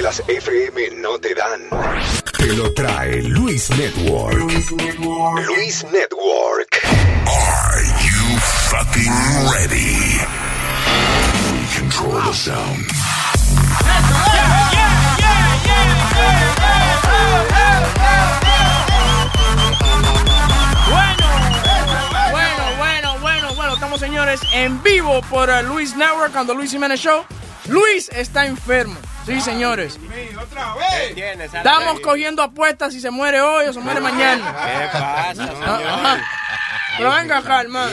que las FM no te dan. Te lo trae Luis Network. Luis Network. Are you fucking ready? We control the sound. Bueno, bueno, bueno, bueno, estamos señores en vivo por uh, Luis Network cuando Luis Jiménez Show. Luis está enfermo. Sí, señores. Estamos cogiendo apuestas si se muere hoy o se muere mañana. ¿Qué pasa, Ajá. Pero venga acá, hermano.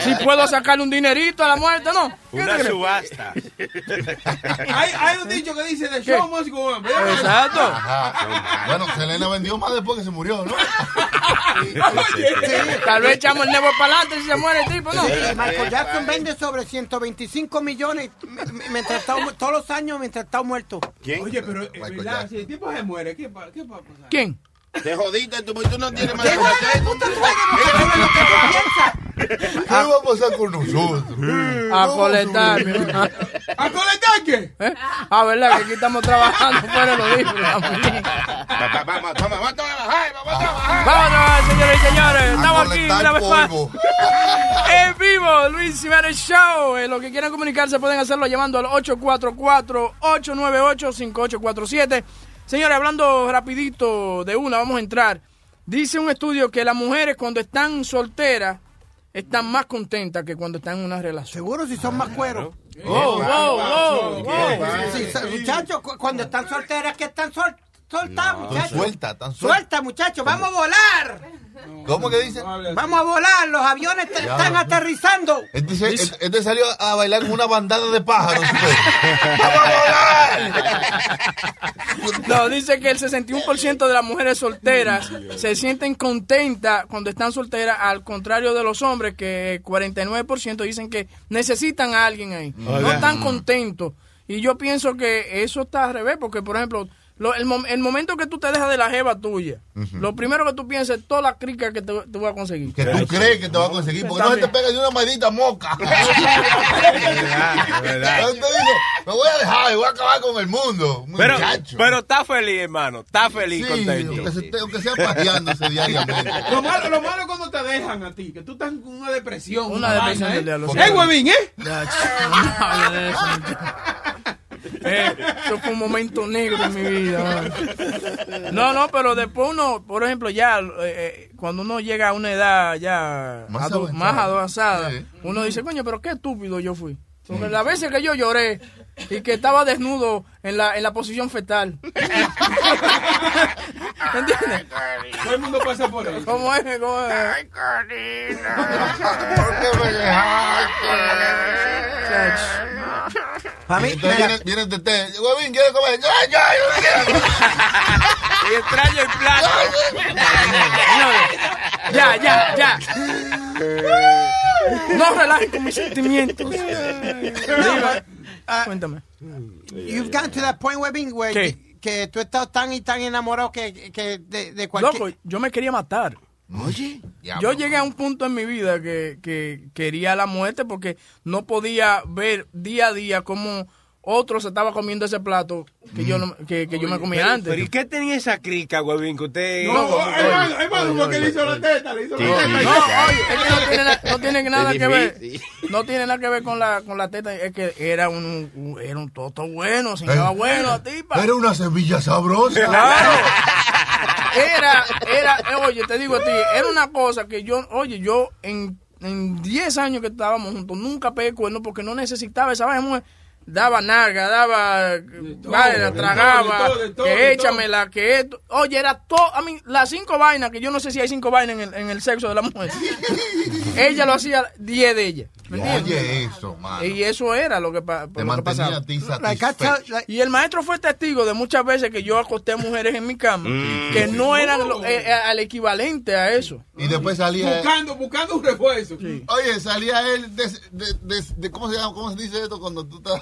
Si puedo sacarle un dinerito a la muerte, ¿no? ¿Qué Una subasta. Hay, hay un dicho que dice The show must go on. ¿verdad? Exacto. Ajá. Bueno, Selena vendió más después que se murió, ¿no? Tal vez echamos el nebo para adelante si se muere el tipo, ¿no? Michael Jackson vende sobre 125 millones mientras está, todos los años mientras está muerto. ¿Quién? Oye, pero eh, si el tipo se muere, ¿qué, pa- qué va a pasar? ¿Quién? Te jodiste, tú, tú no tienes más ¿Qué que huele hacer. de puta tú eres? ¿Qué va a pasar con nosotros? A colectar. ¿A colectar qué? ¿Eh? Ah, ¿verdad? Que aquí estamos trabajando fuera de los va, Vamos, toma, vamos a trabajar, vamos a trabajar. Vamos a trabajar, señores y señores. A Estamos aquí una vez más. En vivo, Luis Jiménez Show. Eh, los que quieran comunicarse pueden hacerlo llamando al 844-898-5847. Señores, hablando rapidito de una, vamos a entrar. Dice un estudio que las mujeres cuando están solteras están más contentas que cuando están en una relación. Seguro si son más cueros. Muchachos, cu- cuando están solteras, que están sol, muchachos. suelta, tan suelta. Suelta, muchachos, vamos a volar. ¿Cómo que dice? Vamos a volar, los aviones te- Ya. están aterrizando. Este, se- este- este salió a bailar con una bandada de pájaros. ¡Vamos a volar! No, dice que el 61% de las mujeres solteras se sienten contentas cuando están solteras, al contrario de los hombres, que el 49% dicen que necesitan a alguien ahí. No están contentos. Y yo pienso que eso está al revés, porque, por ejemplo, lo- el, mom- el momento que tú te dejas de la jeva tuya, lo primero que tú piensas es toda la crica que te, te voy a conseguir. Que tú crees que te va a conseguir, porque no se te pega ni una maldita moca. verdad. Entonces dice, me voy a dejar, y voy a acabar con el mundo. Pero, Muchacho. pero está feliz, hermano. Está feliz, sí, contento. aunque, se- aunque sea pajeándose diariamente. Lo malo, lo malo es cuando te dejan a ti, que tú estás con una depresión. Una depresión del diablo, ¿eh? sí. ¡Eh, huevín, eh! Eso. Eh, fue un momento negro en mi vida. man. No, no, pero después uno, por ejemplo, ya eh, eh, cuando uno llega a una edad ya Más adu- avanzada. más avanzada, Sí. uno dice, coño, pero qué estúpido yo fui. Porque las veces que yo lloré y que estaba desnudo en la, en la posición fetal. ¿Entiendes? Todo el mundo pasa por eso. ¿Cómo es? ¿Cómo es? ¿Por qué me dejaste? Para mí, Entonces mira, viene, viene Tete, huevín, ¿quieres comer? Ya, ya, yo no quiero. Y extraño el plato. Ya, ya, ya. No relajes con mis sentimientos. Dime. Cuéntame. you've gotten to that point, Webin, where que tú estás tan y tan enamorado que, que de, de cualquier... Loco, yo me quería matar. Oye, Yo llegué a un punto en mi vida que, que quería la muerte porque no podía ver día a día cómo otro se estaba comiendo ese plato que yo no, que, que yo me comía antes. Pero ¿y qué tenía esa crica, huevín, que usted... No, hermano, hermano, porque le hizo la teta, le hizo la teta. No, oye, es que no tiene, na- no tiene nada que ver. No tiene nada que ver con la, con la teta. Es que era un, un- era un toto bueno, se llamaba bueno la tipa. era una semilla sabrosa. Claro. Era, era, eh, oye, te digo a ti, era una cosa que yo, oye, yo en, en 10 años que estábamos juntos, nunca pegué cuerno porque no necesitaba esa vaina. Daba narga, daba vaina, de tragaba, todo, de todo, que de échamela, que esto. Oye, era todo, a mí, las cinco vainas, que yo no sé si hay cinco vainas en el, en el sexo de la mujer. ella lo hacía 10 de ella. Oye, eso, mano. Y eso era lo que, pa- Te lo que pasaba. a ti Y el maestro fue testigo de muchas veces que yo acosté a mujeres en mi cama que no eran lo- eh, eh, al equivalente a eso. Y después salía... Buscando, buscando un refuerzo. Oye, salía él de, de- de- ¿cómo se llama? ¿Cómo se dice esto cuando tú estás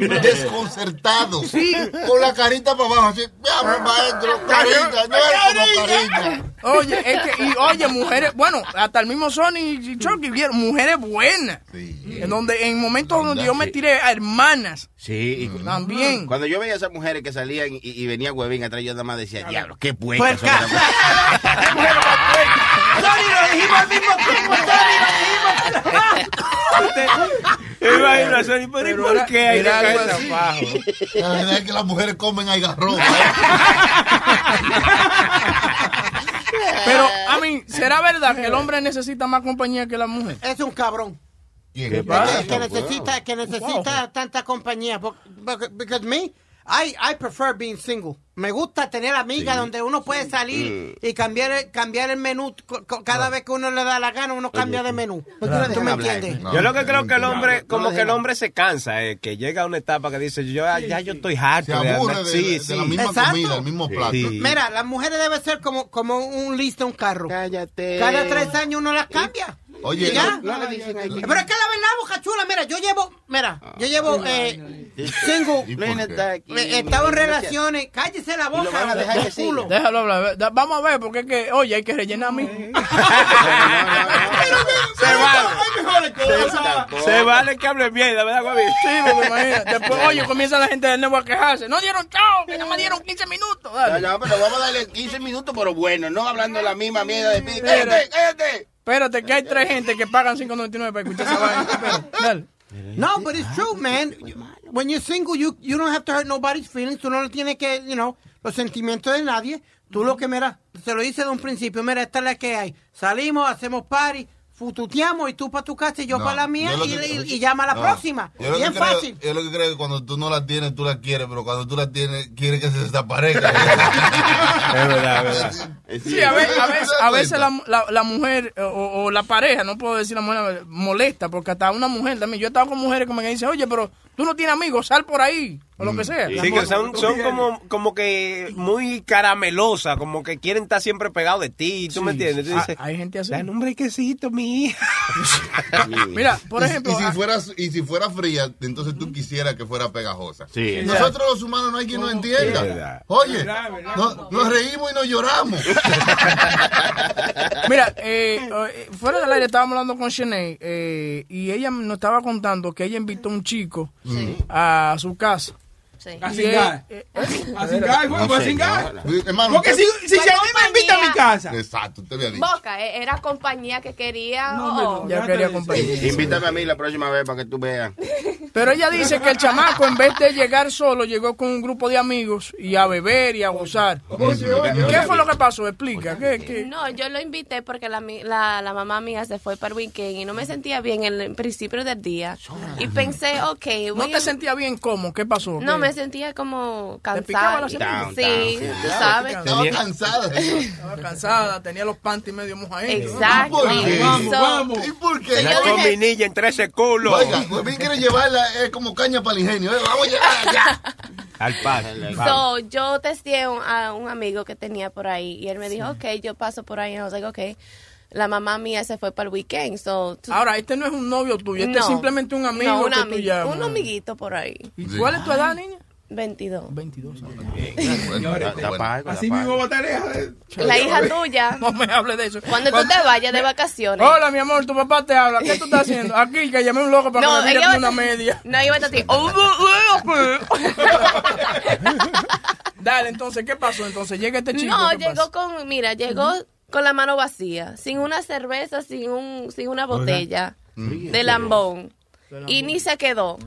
desconcertado? Sí. Con la carita para abajo, así, "Diablo, maestro, carita, no es como carita. Oye, es que, y oye, mujeres, bueno, hasta el mismo Sony y Chucky vieron mujeres buenas. En donde, en momentos donde yo me tiré a hermanas. Sí, y También. Cuando yo veía a esas mujeres que salían y, y venía Huevín atrás, yo nada más decía, diablo, qué Puerca. puerca. son esas mujeres". Sony, lo dijimos al mismo tiempo, lo dijimos. La verdad es que las mujeres comen algarroba. Pero, a mí, ¿será verdad que el hombre necesita más compañía que la mujer? Es un cabrón. ¿Quién? ¿Qué pasa? Que, que necesita, que necesita tanta compañía. Because me, I, I prefer being single. Me gusta tener amigas donde uno puede salir y cambiar el, cambiar el menú. Cada vez que uno le da la gana, uno cambia de menú. ¿Tú me entiendes? No, Yo lo que creo que el hombre, como que el hombre se cansa, eh, que llega a una etapa que dice, yo ya, yo estoy harto. Se de aburre andar- de, sí, de- la misma Exacto. comida, el mismo plato. Sí. Mira, las mujeres deben ser como, como un listo, un carro. Cállate. Cada tres años uno las cambia. Oye, ¿Y ya? No le dicen ahí. Pero es que la verdad, boca chula, mira, yo llevo, mira, yo llevo eh, single, ¿Y No aquí. eh, he estado en relaciones, cállese la boca, van a dejar que culo. Déjalo hablar. Vamos a ver, porque es que, oye, hay que rellenar a mí. Se vale. Se vale que hable mierda, ¿verdad, Huevín? Sí, porque imagínate. Después, oye, comienza la gente del nuevo a quejarse. No dieron chao, que no me dieron 15 minutos. No, Dale. no, pero vamos a darle 15 minutos, pero bueno, no hablando la misma mierda de Pidi. Cállate, cállate. Espérate, que hay tres gente que pagan 5.99 para escuchar esa vaina. Dale. No, but it's true, man. When you're single, you, you don't have to hurt nobody's feelings. Tú no tienes que, you know, los sentimientos de nadie. Tú lo que, mira, se lo hice de un principio. Mira, esta es la que hay. Salimos, hacemos party, fututeamos y tú para tu casa y yo No, para la mía y, que- y- y llama a la No, próxima. Bien creo, fácil. yo lo que creo es que cuando tú no la tienes, tú la quieres, pero cuando tú la tienes, quieres que se desaparezca. Es verdad, es verdad. Sí, a veces, a veces, a veces la, la, la mujer eh, o, o la pareja, no puedo decir la mujer, molesta, porque hasta una mujer también. Yo he estado con mujeres que me dicen, oye, pero tú no tienes amigos, sal por ahí, o lo que sea. Sí, que son, son como, como que muy caramelosas, como que quieren estar siempre pegados de ti, ¿tú me entiendes? Tú Ah, dices, hay gente así. dame un brequecito, mi hija. Mira, por Y- ejemplo, y, si ah, fuera, y si fuera fría, entonces tú quisieras que fuera pegajosa. Sí. Nosotros los humanos no hay quien nos verdad. entienda. Oye, Verdad, verdad. no- nos reímos y nos lloramos. Mira, eh, eh, fuera del aire estábamos hablando con Shanae eh, y ella nos estaba contando que ella invitó a un chico a su casa. Sí. A Y cingar. él- eh, A cingar, No, güey, a señora. cingar. Hermano, Porque si, usted- si a mí me invita a mi casa. Exacto, usted había dicho. Boca, eh, era compañía que quería. No, oh, no, ya Trata quería compañía. Invítame a mí la próxima vez para que tú veas. Pero ella dice que el chamaco, en vez de llegar solo, llegó con un grupo de amigos y a beber y a gozar. ¿Qué fue lo que pasó? Explica. ¿Qué, qué? No, yo lo invité porque la, la, la mamá mía se fue para el weekend y no me sentía bien en el principio del día. Y pensé, ok, ¿No te a- sentía bien cómo? ¿Qué pasó? No, ¿Qué? me sentía como cansada. semana? Down, Sí, down. tú sabes. Estaba cansada. Estaba cansada, tenía los panties medio mojaditos. Exacto. ¿Por qué? Vamos, So, vamos. ¿Y por qué? Yo La combinilla entre ese culo. Oiga, Huevín quiere llevarla, es como caña para el ingenio. eh, Vamos a llegar allá. Al paso. So, yo testé un- a un amigo que tenía por ahí y él me dijo, ok, yo paso por ahí. Y was like, ok. La mamá mía se fue para el weekend, so... tú- Ahora, este no es un novio tuyo, este No. es simplemente un amigo No, un, que tú ami- llamas. un amiguito por ahí. ¿Y cuál es tu edad, niña? 22. 22 años. Bueno, Da- qué da bueno. pago, da Así mismo va a estar lejos de- La hija tuya, No me hable de eso. cuando tú te vayas de vacaciones. Hola, mi amor, tu papá te habla. ¿Qué tú estás haciendo? Aquí, que llamé un loco para No, que me ella una media. No, iba a estar así. "Oh, oh, oh, Dale, entonces, ¿qué pasó? Entonces, llega este oh". chico. No, ¿qué llegó pasa? con, mira, llegó con la mano vacía, sin una cerveza, sin un, sin una botella de lambón. Y ni se quedó.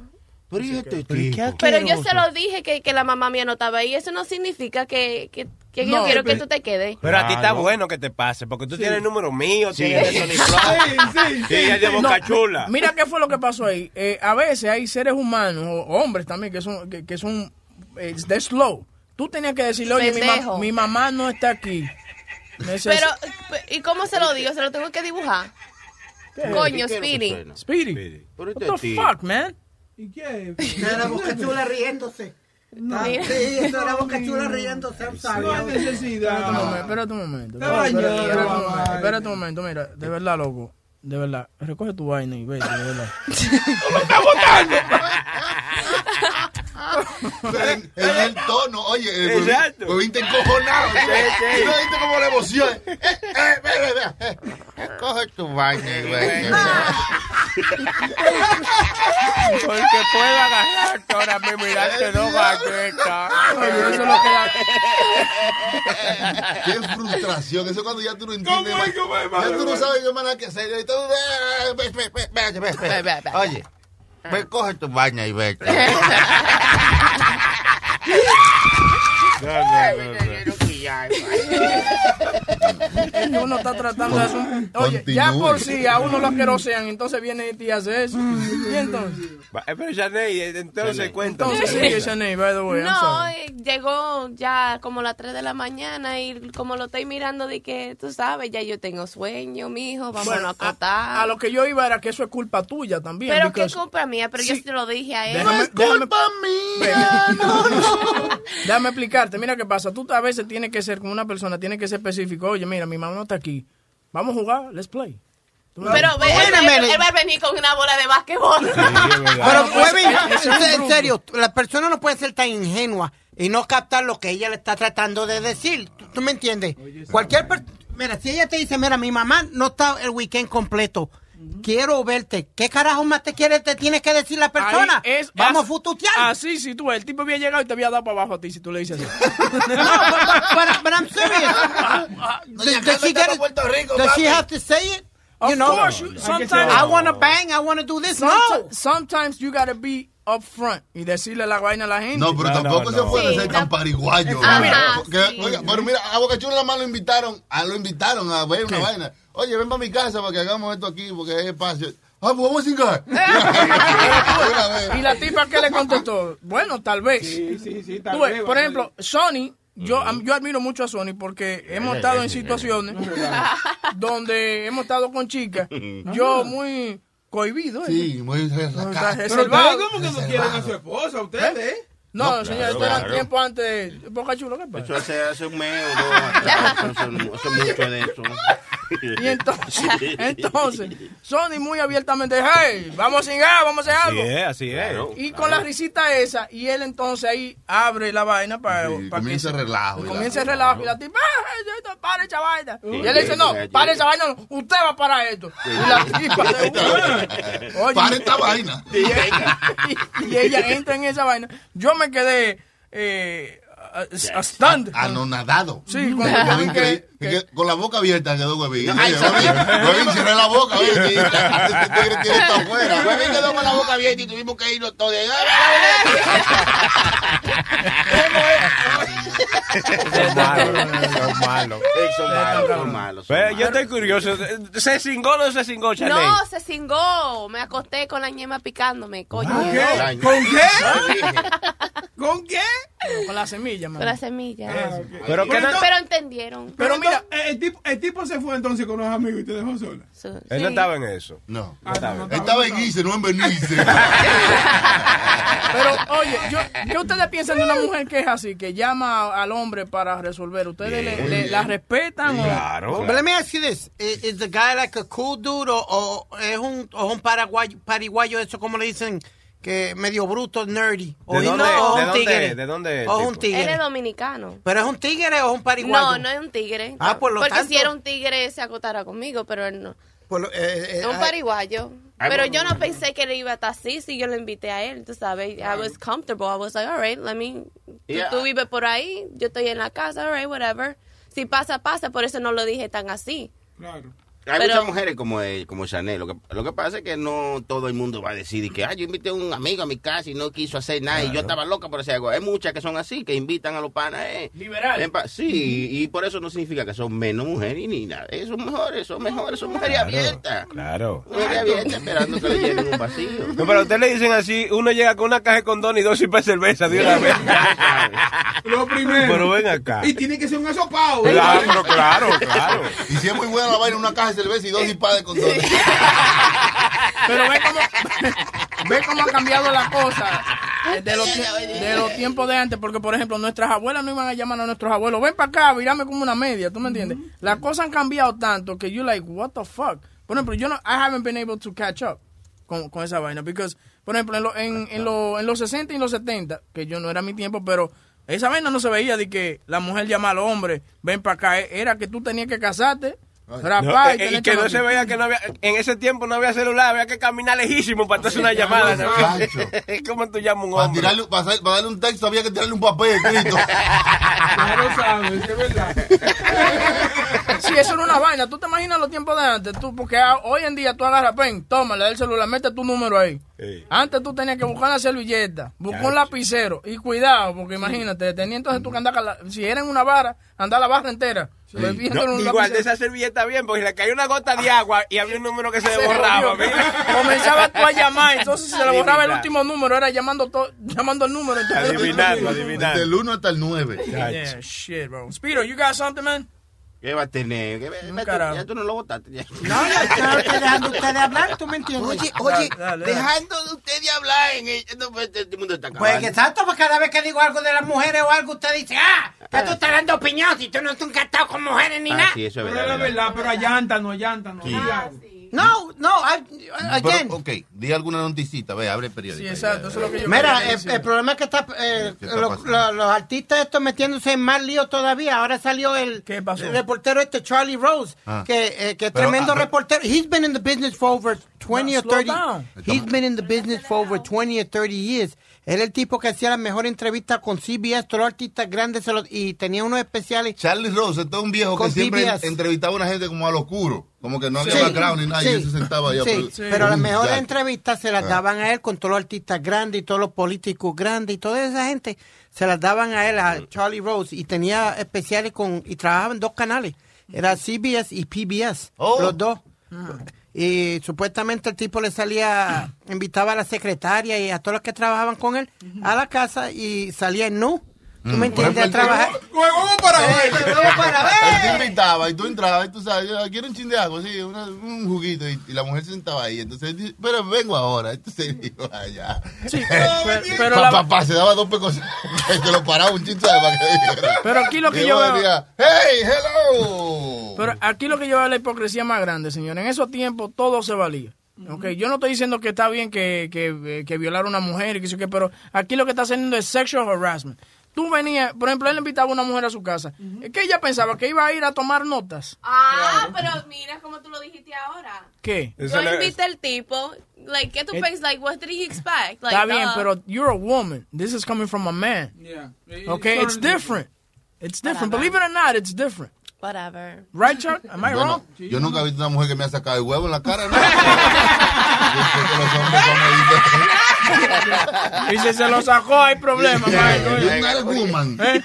Pero ¿y este tipo? Pero yo se lo dije que, que la mamá mía no estaba ahí. Eso no significa que, que, que No, yo quiero que pero- tú te quedes. Pero a ti está bueno que te pase, porque tú tienes el número mío, tienes el Sony Flow, Sí, sí, de No, Boca Chula. Mira qué fue lo que pasó ahí. Eh, a veces hay seres humanos, o hombres también, que son, que, que son eh, de slow. Tú tenías que decirle, oye, mi, ma- mi mamá no está aquí. Pero, ¿y cómo se lo digo? ¿Se lo tengo que dibujar? Coño, ¿Qué que Speedy. Speedy, what este the fuck, man? ¿Y qué? Era la boca chula riéndose. Mira. Sí, eso era boca chula riéndose. No hay Espérate un necesidad. momento, espérate un momento. Espérate, un momento, mira, de verdad, loco. De verdad, recoge tu vaina y vete, de verdad. Pero en, en el tono, oye, el huevín- Exacto. huevín te encojonado. Sí, sí. ¿Tú no viste como la emoción? Eh, eh, eh, Coge tu vaina y vete. Porque puedo agarrarte ahora mismo y darte dos galletas. Eso da- Qué frustración. Eso cuando ya tú no entiendes. ¿Cómo cómo Ya tú no sabes qué más que hacer. Eh. Oye, ve, coge tu vaina y vete. uno está tratando de hacer un... Oye, ya por si a uno lo asquerosean, entonces viene y te hace eso. Y entonces... Eh, Pero Janey, eh, entonces cuéntame. Entonces sigue, Shanae, by the way. No, eh, llegó ya como las 3 de la mañana y como lo estoy mirando de que, tú sabes, ya yo tengo sueño, mijo, vamos Bueno, a acotar. a, a lo que yo iba era que eso es culpa tuya también. pero qué culpa mía, pero yo Sí. se lo dije a él. Déjame, déjame, Culpa mía, no, no. déjame explicarte. Mira qué pasa. Tú a veces tienes que ser como una persona, tienes que ser específico. Oye, mira, mi mamá no está aquí. Vamos a jugar, let's play. ¿Tú me Pero ve, él, va a venir con una bola de basquetbol. Pero, pues, un en serio, la persona no puede ser tan ingenua y no captar lo que ella le está tratando de decir. ¿Tú, tú me entiendes? Cualquier Mira, si ella te dice, mira, mi mamá no está el weekend completo. Quiero verte. ¿Qué carajo más te quiere, te tiene que decir la persona? Ahí es- Vamos a fututear. Así, si tú, el tipo había llegado y te había dado para abajo a ti si tú le dices así. No, but, but, but I'm serious. Doña Carmen she, está it? Puerto Rico, does she have to say it? Of you know, course, you- sometimes, I want to bang, I want to do this. No. sometimes, you gotta be up front y decirle la vaina a la gente. No, pero No, tampoco no, se no. puede Sí, ser tan no. pariguayo. Ajá, Mira, que- sí. oiga, pero mira, a Boca Chula nada más lo invitaron, a, lo invitaron a ver una vaina. Oye, ven para mi casa para que hagamos esto aquí, porque hay espacio. Ah, pues vamos a cingar. Y la tipa que le contestó, bueno, tal vez. Sí, sí, sí. tal vez, por ejemplo, Sony, yo, am- yo admiro mucho a Sony porque hemos estado en situaciones donde hemos estado con chicas, yo muy cohibido. ¿eh? Sí, muy. Pero reservado. ustedes como que no quieren a su esposa, ustedes, ¿eh? No, señor, esto era claro. tiempo antes. Boca Chulo, ¿qué pasa? Eso hace, hace un mes o dos hace, mucho de eso. Y entonces, entonces, Sony muy abiertamente, hey, vamos a cingar, vamos a hacer Así algo. es, así es. Y con la risita esa, y él entonces ahí abre la vaina para, Sí, para comienza que el relajo, comienza el relajo. Y la tipa, "Ay, esto, para esa vaina. Y él sí, dice, no, sí, para sí. esa vaina, no, usted va para esto. Y la tipa de una- Oye, Para esta vaina. y, y ella entra en esa vaina. Yo me quedé eh, a, a stunned. Anonadado. Sí, cuando yo vi que, Que con la boca abierta quedó huevín. Huevín, huevín, cerré la boca. Tigre tiene esto afuera. Huevín quedó con la boca abierta y tuvimos que irnos todos. Son malos, son malos. Son malos, son malos. yo estoy curioso. ¿Se cingó o no se cingó, Chanel? No, se cingó. Me acosté con la ñema picándome, coño. ¿Con qué? ¿Con qué? con la semilla, man. Con la semilla. Pero no- Pero entendieron. Pero mira, entonces, el, tipo, el tipo se fue entonces con los amigos y te dejó sola. Su- él no estaba en eso. No. Ah, no, no, Él estaba en Guise, no en Benice. Pero, oye, yo, ¿qué ustedes piensan de una mujer que es así, que llama al hombre para resolver? ¿Ustedes le, le- la respetan o...? Claro. But let me ask you this. Is, is the guy like a cool dude o, o es un, o un paraguayo, pariguayo, eso como le dicen, que medio bruto, nerdy? O ¿De dónde- no, o de un dónde- tigre. de dónde O es un tipo? Él es tigre. dominicano. ¿Pero es un tigre o es un pariguayo? No, no es un tigre. Ah, por lo Porque tanto- si era un tigre se acotara conmigo, pero él no. Por lo- eh, eh, Es un ah, pariguayo. Ay, Pero yo no pensé que él iba a estar así si yo lo invité a él, tú sabes. I was comfortable. I was like, all right, let me... tú- Yeah. Tú vives por ahí, yo estoy en la casa, all right, whatever. Si pasa, pasa. Por eso no lo dije tan así. Claro. Hay Pero- muchas mujeres como, como Chanel. Lo que, lo que pasa es que no todo el mundo va a decir que ah, yo invité a un amigo a mi casa y no quiso hacer nada y yo estaba loca por hacer algo. Hay muchas que son así, que invitan a los panas. Eh. Liberal. Pa- Sí, y por eso no significa que son menos mujeres ni nada. Eh, son mejores, son mejores, son mujeres abiertas. Claro. Mujeres abiertas esperando que le llenen un vacío. No, pero a usted le dicen así, uno llega con una caja de condón y dos cipas de cerveza de una vez. Lo primero. Pero ven acá. Y tiene que ser un asopado. ¿eh? Claro, pero claro, claro. Y si es muy buena la vaina, una caja de cerveza y dos disparos de condones. Pero ve cómo, ve cómo ha cambiado la cosa eh, de los, tie- de los tiempos de antes. Porque, por ejemplo, nuestras abuelas no iban a llamar a nuestros abuelos. Ven para acá, virame como una media. ¿Tú me entiendes? Las cosas han cambiado tanto que you like, what the fuck. Por ejemplo, yo no, I haven't been able to catch up con, con esa vaina. Because, por ejemplo, en, lo- en, en, lo- en los 60 y los 70, que yo no era mi tiempo, pero esa vaina no se veía de que la mujer llama al hombre, ven para acá. E- Era que tú tenías que casarte, rapar No, eh, y que no se veía que no había, en ese tiempo no había celular, había que caminar lejísimo para hacer una llamada. ¿sabes? ¿Cómo tú llamas un Para, hombre? tirarle, para, hacer- para darle un texto había que tirarle un papel escrito. Lo sabes, es verdad. Sí, eso era una vaina. ¿Tú te imaginas los tiempos de antes? Tú, porque hoy en día tú agarras pen, toma, le das el celular, mete tu número ahí. Antes tú tenías que buscar la servilleta, buscar un lapicero y cuidado, porque imagínate, tenía entonces tú que andar, si era en una vara, andar la barra entera. En No, igual de esa servilleta bien, porque le caía una gota de agua y había un número que se Se borraba. jodió. mira. Comenzaba tú a llamar, entonces se le borraba el último número, era llamando to- llamando el número. entonces- Adivinando, adivinando. Del 1 hasta el 9. Yeah, shit, bro. Speedo, you got something, man? ¿Qué va a tener? ¿Qué- vete, carajo. ya tú no lo votaste. ya. No, ya ya estoy dejando ustedes hablar, ¿tú me entiendes? Oye, oye, Dale, dale. dejando de usted de hablar en el, no, pues, este mundo está Pues acabando. exacto, porque cada vez que digo algo de las mujeres o algo, usted dice, ah, que tú estás dando opinión si tú no estás encantado con mujeres ni Ah, nada. sí, eso es Pero verdad. es la verdad, pero allanta, no allanta, no. Ah, No, no, I- again. Pero, ok, di alguna noticita, ve, abre el periódico. Sí, exacto, eso es lo que yo Mira, quería el, problema es que está, eh, ¿Qué está lo- pasando? lo- los artistas estos metiéndose en más lío todavía. Ahora salió el, ¿Qué pasó? el reportero este, Charlie Rose, Ah. que, eh, que es tremendo ah, pero- reportero. He's been in the business for over 20 No, or slow 30 down. He's been in the business for over 20 or 30 years. Era el tipo que hacía la mejor entrevista con CBS, todos los artistas grandes y tenía unos especiales. Charlie Rose, este es un viejo Con que siempre PBS. entrevistaba a una gente como a lo oscuro. Como que no había Sí, background ni nada, y él se sentaba allá. sí, pero- pero las mejores jack. entrevistas se las Ah. daban a él con todos los artistas grandes y todos los políticos grandes y toda esa gente se las daban a él, a Charlie Rose, y tenía especiales con, y trabajaba en dos canales, era CBS y PBS, Oh. los dos. Y supuestamente el tipo le salía, invitaba a la secretaria y a todos los que trabajaban con él a la casa y salía en nu. ¿Tú me Mm, entiendes? A trabajar. Vamos para Eh, ver. para Él te ver. invitaba y tú entrabas y tú sabes, yo quiero un chin de agua, sí, una- un juguito. Y, y la mujer se sentaba ahí. Entonces, él dice, pero vengo ahora. Entonces dijo, allá. Sí, pero, pero Pa- la- pa- pa, se daba dos pecos. que lo paraba un chin, ¿sabes? Para que dijera. Pero aquí lo que yo veo- decía, hey, hello. Pero aquí lo que lleva la hipocresía más grande, señor. En esos tiempos todo se valía. Okay, yo no estoy diciendo que está bien que, que, eh, que violar a una mujer y que pero aquí lo que está haciendo es sexual harassment. Tú venías, por ejemplo, él invitaba a una mujer a su casa. que ella pensaba? ¿Que iba a ir a tomar notas? Ah, pero mira como tú lo dijiste ahora. ¿Qué? Yo le- invité al tipo, like, ¿qué tú Eh, piensas? Like, what did he expect? Like, Está bien, uh, pero you're a woman. This is coming from a man. Yeah. Okay, it's different. It's different. Believe it or not, it's different. Whatever. Right, Chuck? Am I Yo, wrong? no, yo nunca he visto una mujer que me ha sacado el huevo en la cara, ¿no? Y si se lo sacó, hay problema, a woman. ¿Eh?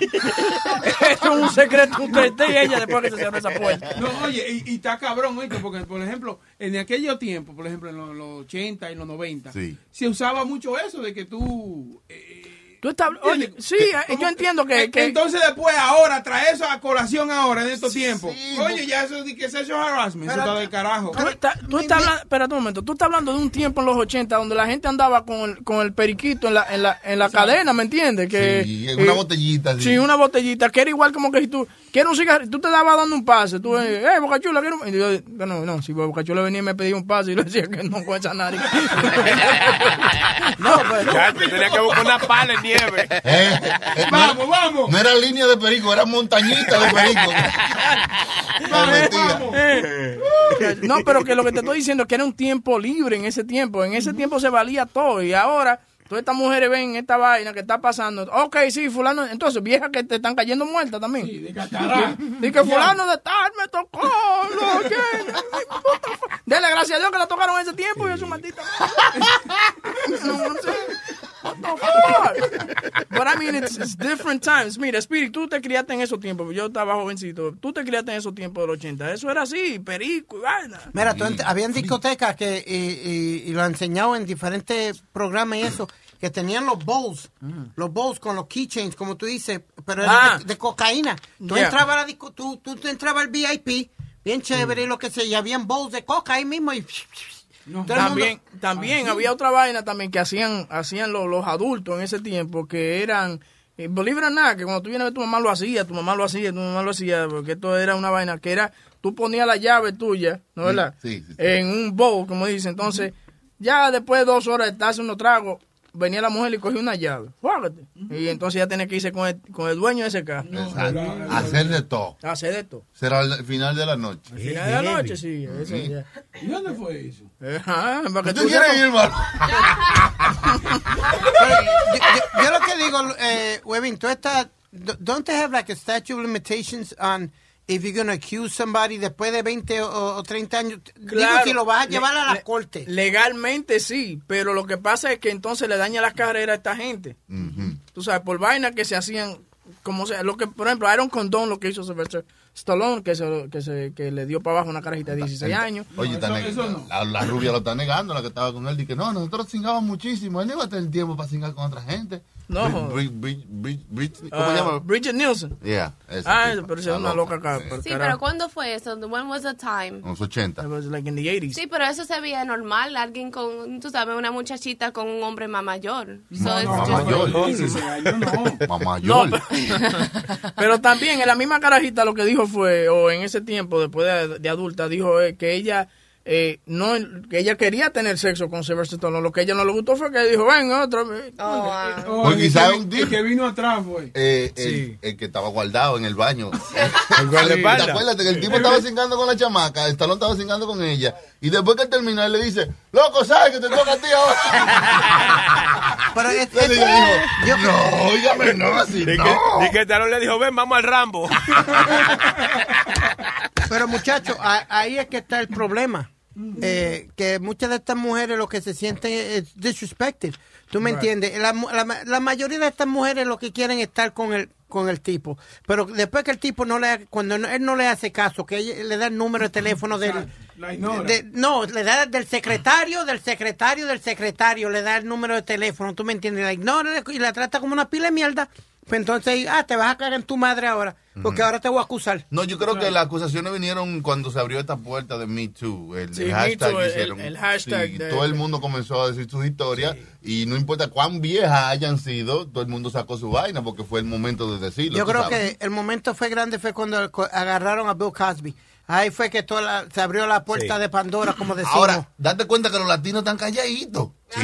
Es un secreto entre usted y ella después que se cierra esa puerta. No, oye, y, y está cabrón, ¿oíste? Porque, por ejemplo, en aquellos tiempos, por ejemplo, en los, los 80 y los 90, Sí. se usaba mucho eso de que tú... eh, Tú estás, oye, sí, eh, yo entiendo que, que- Entonces después, ahora, trae eso a colación ahora, en estos tiempos. sí, Oye, ya eso de que es sexual harassment, eso está del carajo. tú, estás- tú estás hablando, espérate un momento, tú estás hablando de un tiempo en los 80 donde la gente andaba con el, con el periquito en la, en la, en la cadena, ¿me entiendes? Que, Sí, en una eh, botellita. así. Sí, una botellita, que era igual como que si tú quieres un cigarrillo, tú te dabas dando un pase, tú, eh, eh, Bocachula, quiero un-". Y yo, no, no, si Bocachula venía y me pedía un pase y yo decía que no con esa nariz. no, pero, Chacho, tenía que buscar una pala en nieve. Eh, eh, no, Vamos, vamos. no era línea de perico, era montañita de perico. Metía. Eh, no, pero que lo que te estoy diciendo es que era un tiempo libre en ese tiempo. En ese tiempo se valía todo. Y ahora, todas estas mujeres ven esta vaina que está pasando. Ok, sí, fulano. Entonces, viejas que te están cayendo muertas también. Sí, de que fulano de tal me tocó. Lo que, Dele gracias a Dios que la tocaron en ese tiempo y es su maldita. no, no sé. What the fuck? But I mean, it's, it's different times. Mira, Spirit, tú te criaste en esos tiempos. Yo estaba jovencito. Tú te criaste en esos tiempos del 80. Eso era así, perico y vaina. Mira, tú habían discotecas que y, y- y lo han enseñado en diferentes programas y eso, que tenían los bowls, los bowls con los keychains, como tú dices, pero eran Ah. de, de cocaína. Tú Yeah. entrabas a la disco, tú, tú, tú entrabas al VIP, bien chévere y lo que sea, y habían bowls de coca ahí mismo y... También, también había otra vaina también que hacían, hacían los, los adultos en ese tiempo, que eran, eh, it or not, que cuando tú vienes a ver tu mamá lo hacía, tu mamá lo hacía, tu mamá lo hacía, porque esto era una vaina que era, tú ponías la llave tuya, ¿no verdad? sí, sí, sí. En un bowl, como dice, entonces, Ya después de dos horas de estarse unos tragos, venía la mujer y cogió una llave. Y entonces ya tiene que irse con el, con el dueño de ese carro. Exacto. Hacer de todo. Hacer de esto. Será el final de la noche. Al final de la noche, sí. eso ya. ¿Y dónde fue eso? Ajá, para que ¿Tú tú quieres ir, hermano? Pero yo, yo- yo lo que digo, eh, Webin, tú estás, don't they have like a statute of limitations on if you're going to accuse somebody después de 20 o, o 30 años? Digo, Claro. si lo vas a Le- llevar a la le- corte. Legalmente sí, pero lo que pasa es que entonces le daña las carreras a esta gente. Tú sabes, por vainas que se hacían, como sea, lo que, por ejemplo, I don't condone lo que hizo Sylvester Stallone, que, se, que, se, que le dio para abajo una carajita de 16 años. Oye, está neg- la, la rubia lo está negando, la que estaba con él. Dice que no, nosotros cingamos muchísimo. Él no iba a tener tiempo para cingar con otra gente. No. ¿Cómo Ah, se llama? Bridget Nielsen. Yeah, esa Ah, pero es una loca acá. Sí, pero ¿cuándo fue eso? When was the time? En los 80. It was like in the 80s. Sí, pero eso se veía normal, alguien con, tú sabes, una muchachita con un hombre más mayor. So it's Mamá mayor. Mamá No, mayor. pero, pero también en la misma carajita lo que dijo fue, o en ese tiempo, después de, de adulta, dijo eh, que ella eh, no que ella quería tener sexo con Sylvester Stallone. Lo que a ella no le gustó fue que dijo, ven, otro. eh, Oh, el, que, el que vino atrás fue. Eh, el, el que estaba guardado en el baño. ¿Te guardaespaldas. acuerdas que el tipo estaba cingando con la chamaca? El talón estaba cingando con ella. Y después que terminó, él le dice, loco, ¿sabes que te toca a ti ahora? Pero es- Entonces es- ella dijo, yo- no, óigame, no, así Y que, no. y que el talón le dijo, ven, vamos al Rambo. Pero muchachos, ahí es que está el problema. Eh, que muchas de estas mujeres lo que se sienten es disrespected. ¿Tú me Right. entiendes? La, la la mayoría de estas mujeres lo que quieren es estar con el con el tipo. Pero después que el tipo no le cuando no- él no le hace caso, que ella le da el número de teléfono del La ignora. de- no, le da del secretario, del secretario, del secretario, le da el número de teléfono, ¿tú me entiendes? La ignora y la trata como una pila de mierda. Pues entonces, ah, te vas a cagar en tu madre ahora, porque ahora te voy a acusar. No, yo creo que las acusaciones vinieron cuando se abrió esta puerta de Me Too. El, Sí, el Me hashtag Too, hicieron. el hashtag Sí, de- todo el mundo comenzó a decir sus historias y no importa cuán viejas hayan sido, todo el mundo sacó su vaina porque fue el momento de decirlo. Yo creo sabes. que el momento fue grande fue cuando agarraron a Bill Cosby. Ahí fue que toda la- se abrió la puerta Sí. de Pandora, como decimos. Ahora, date cuenta que los latinos están calladitos. Sí,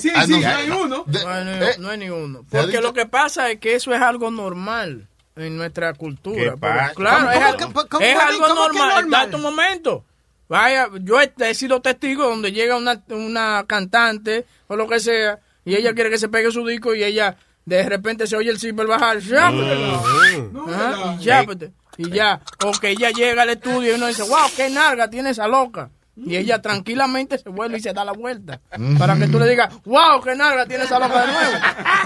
sí, Ah, sí, no. sí, hay uno. De- No hay, ni- eh, no hay ni uno. ¿te ha Porque lo que pasa es que eso es algo normal en nuestra cultura. ¿Qué Pero, pasa? claro, ¿Cómo- es, cómo algo, que- cómo- es cómo- algo cómo que normal. Date un momento. Vaya, yo he, he sido testigo donde llega una, una cantante o lo que sea y ella quiere que se pegue su disco y ella de repente se oye el zipper bajar. Y chápate. Y ya. O que ella llega al estudio y uno dice, wow, qué narga tiene esa loca. Y ella tranquilamente se vuelve y se da la vuelta. Para que tú le digas, wow, qué narga tiene esa loca de nuevo.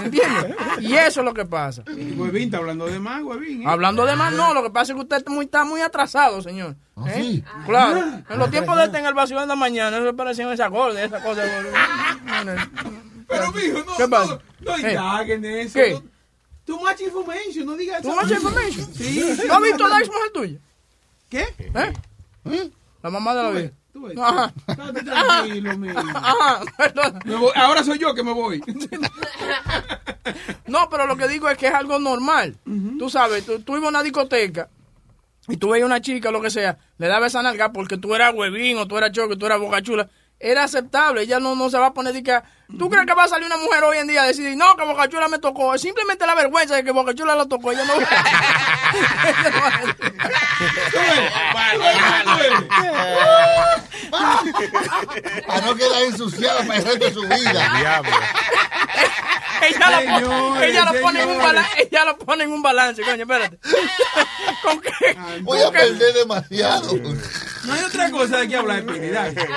¿Entiendes? Y eso es lo que pasa. Huevín está hablando de más, Huevín. ¿eh? Hablando de más, no, lo que pasa es que usted está muy, está muy atrasado, señor. ¿Ah, ¿Eh? sí? Claro. En los tiempos de este en el vacío de la mañana, eso parecían esa gorda, esa cosa. Pero, mijo, no, ¿Qué pasa? no, no Eh. indaguen eso. ¿Qué? No- Too much information, no digas ¿Tú eso. much information? Sí. ¿No has visto la ex mujer tuya? ¿Qué? ¿Eh? La mamá de la vida. Tú ves. Ajá. Estate tranquilo, mijo. Ajá, perdón. Me voy- Ahora soy yo que me voy. No, pero lo que digo es que es algo normal. Tú sabes, tú, tú ibas a una discoteca y tú veías una chica o lo que sea, le dabas esa nalga porque tú eras huevín o tú eras choque, tú eras boca chula. Era aceptable, ella no, no se va a poner de que... ¿Tú crees que va a salir una mujer hoy en día a decir, no, que Boca Chula me tocó? Es simplemente la vergüenza de que Boca Chula lo tocó. Ella no... Para no quedar ensuciada para el resto de su vida. ella, lo ella, lo pone en un balance, ella lo pone en un balance, coño, espérate. ¿Con qué? Voy a perder demasiado. No hay otra cosa de que hablar, Piri, dale.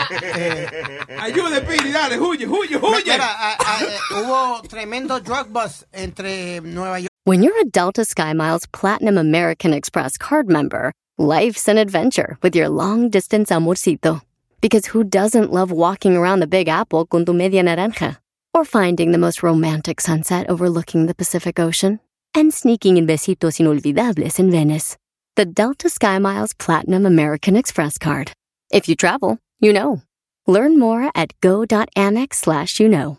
Ayude, Piri, dale, huye, huye, huye. Mira, a- a- eh, hubo tremendo drug bust entre Nueva York. When you're a Delta SkyMiles Platinum American Express card member, life's an adventure with your long distance amorcito. Because who doesn't love walking around the Big Apple con tu media naranja? Or finding the most romantic sunset overlooking the Pacific Ocean? And sneaking in besitos inolvidables in Venice. The Delta SkyMiles Platinum American Express card. If you travel, you know. Learn more at go.amex slash you know.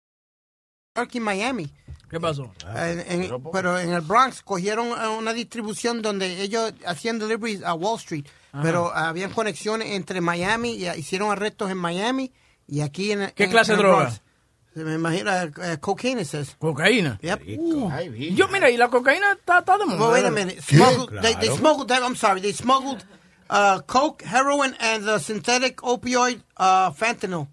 York y Miami. ¿Qué pasó? En- en- pero en el Bronx cogieron una distribución donde ellos hacían deliveries a Wall Street, Ajá. pero habían conexiones entre Miami y eh, hicieron arrestos en Miami y aquí en ¿Qué en- clase en de droga? Bronx. Se me imagina eh, cocaine says. Cocaína. Yep. Yo, mira, y la cocaína está, está de moda. Well, wait a minute. Smuggled, they, they smuggled that. I'm sorry. They smuggled uh, coke, heroin, and the synthetic opioid uh, fentanyl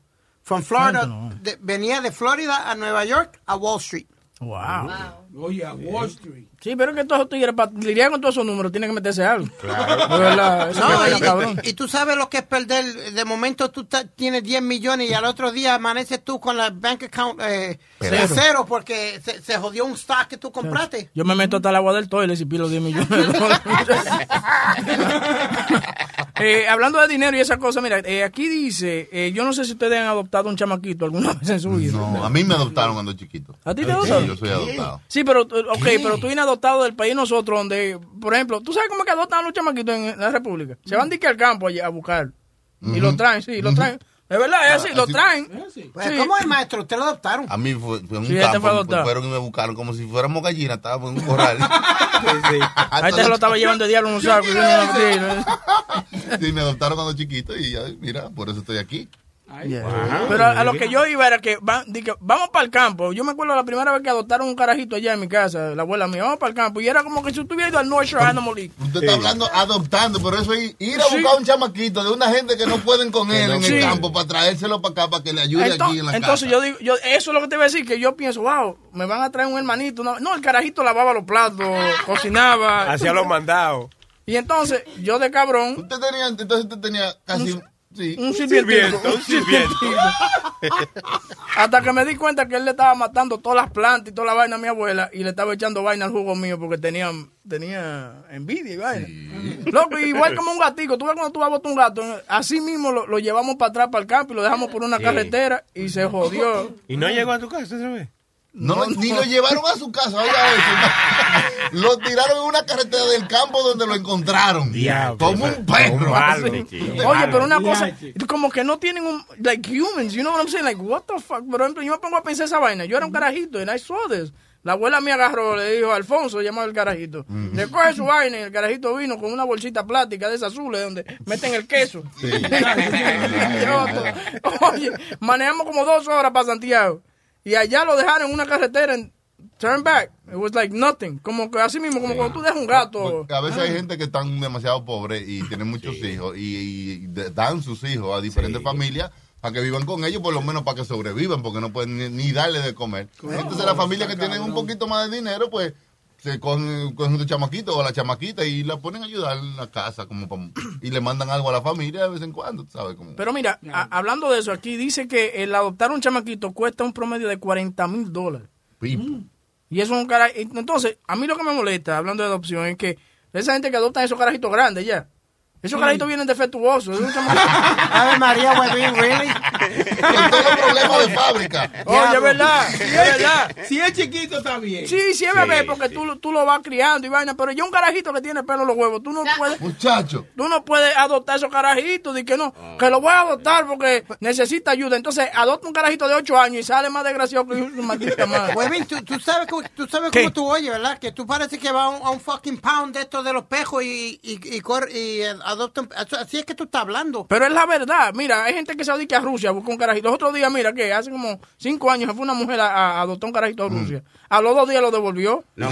from Florida. De- venía de Florida a Nueva York a Wall Street. Wow. Oye, a Wall Street. Sí, pero que todos tigres, para lidiar con todos esos números, tienen que meterse algo. Claro. De verdad, eso No, y, cabrón. y- tú sabes lo que es perder. De momento tú tienes 10 millones y al otro día amaneces tú con la bank account eh, Cero. cero. porque se, se jodió un stock que tú compraste. Yo me meto hasta el agua del toilet y pilo 10 millones de dólares. Eh, hablando de dinero y esas cosas, mira, eh, aquí dice, eh, yo no sé si ustedes han adoptado un chamaquito alguna vez en su vida. No, a mí me adoptaron cuando chiquito. ¿A ti te Sí, adoptaron? yo soy adoptado. Sí, pero, eh, ok, pero tú vienes adoptado del país nosotros, donde, por ejemplo, ¿tú sabes cómo es que adoptan a los chamaquitos en la República? Se van de que al campo allá a buscar. Y los traen, sí, los traen. Es verdad, es así, Ah, así- traen. Pues, Sí. ¿Cómo es, maestro? ¿Usted lo adoptaron? A mí fue, fue en un Sí, este campo, fue adoptado. fueron y me buscaron como si fuéramos gallinas, estábamos en un corral. Ahí te se lo estaba llevando de diablo en un saco. y yo no lo metí, ¿no? Sí, me adoptaron cuando chiquito y ya, mira, por eso estoy aquí. Pero a, a lo que yo iba era que, van- di que vamos para el campo. Yo me acuerdo la primera vez que adoptaron un carajito allá en mi casa, la abuela mía, vamos para el campo. Y era como que si estuviera ido al North Shore Animal League. Usted está hablando adoptando, pero eso es ir a Sí. buscar un chamaquito de una gente que no pueden con él en Sí. el campo para traérselo para acá para que le ayude aquí en la entonces casa. yo digo, yo, eso es lo que te iba a decir, que yo pienso, wow, me van a traer un hermanito. una- No, el carajito lavaba los platos, cocinaba. Hacía los mandados. Y entonces, yo de cabrón. Usted tenía, entonces usted tenía casi... sí. Un sirviento. un sirviento. Hasta que me di cuenta que él le estaba matando todas las plantas y toda la vaina a mi abuela y le estaba echando vaina al jugo mío porque tenía, tenía envidia y vaina. Loco, igual como un gatico. Tú ves cuando tú vas a botar un gato, así mismo lo, lo llevamos para atrás para el campo y lo dejamos por una Sí. carretera y se jodió. ¿Y no llegó a tu casa otra vez? No, lo- ni lo llevaron a su casa, oiga eso. Lo tiraron en una carretera del campo donde lo encontraron. Diablo, como un perro. Sí. Oye, pero una cosa, como que no tienen un, like humans, you know what I'm saying? Like, what the fuck? Por ejemplo, yo me pongo a pensar esa vaina. Yo era un carajito and I saw this. La abuela me agarró, le dijo, Alfonso, llamaba el carajito. Le coge su vaina y el carajito vino con una bolsita plástica de esas azules donde meten el queso. To- Oye, manejamos como dos horas para Santiago. Y allá lo dejaron en una carretera en turn back. It was like nothing. Como que así mismo, como cuando tú dejas un gato. Porque a veces hay gente que están demasiado pobres y tienen muchos hijos y, y dan sus hijos a diferentes familias para que vivan con ellos, por lo menos para que sobrevivan, porque no pueden ni, ni darle de comer. Entonces las familias que tienen un poquito más de dinero, pues se cogen, cogen su chamaquito o la chamaquita y la ponen a ayudar en la casa como pa- y le mandan algo a la familia de vez en cuando, ¿sabes? Como, Pero mira, a- hablando de eso, aquí dice que el adoptar un chamaquito cuesta un promedio de 40 mil dólares. Y eso es un cara... Entonces, a mí lo que me molesta, hablando de adopción, es que esa gente que adoptan esos carajitos grandes ya. Esos carajitos vienen defectuosos. un Ave María, huevín, really? con todos los problemas de fábrica. Oye, es verdad, es verdad. Si es chiquito, está bien. Sí, sí es bebé, porque tú, lo- tú lo vas criando y vaina, pero ya un carajito que tiene pelo en los huevos, tú no puedes... Muchacho. Tú no puedes adoptar esos carajitos, de que no, que lo voy a adoptar porque necesita ayuda. Entonces, adopta un carajito de 8 años y sale más desgraciado que una maldita madre. Huevín, tú, tú sabes, cómo- tú sabes cómo tú oyes, ¿verdad? Que tú parece que va a un, a un fucking pound de estos de los pejos y, y, y, eso- Así es que tú estás hablando. Pero es la verdad, mira, hay gente que se dedica a Rusia, busca un carajito. Los otros días, mira, que hace como 5 años fue una mujer a, a adoptar un carajito a Rusia. A los dos días lo devolvió. No,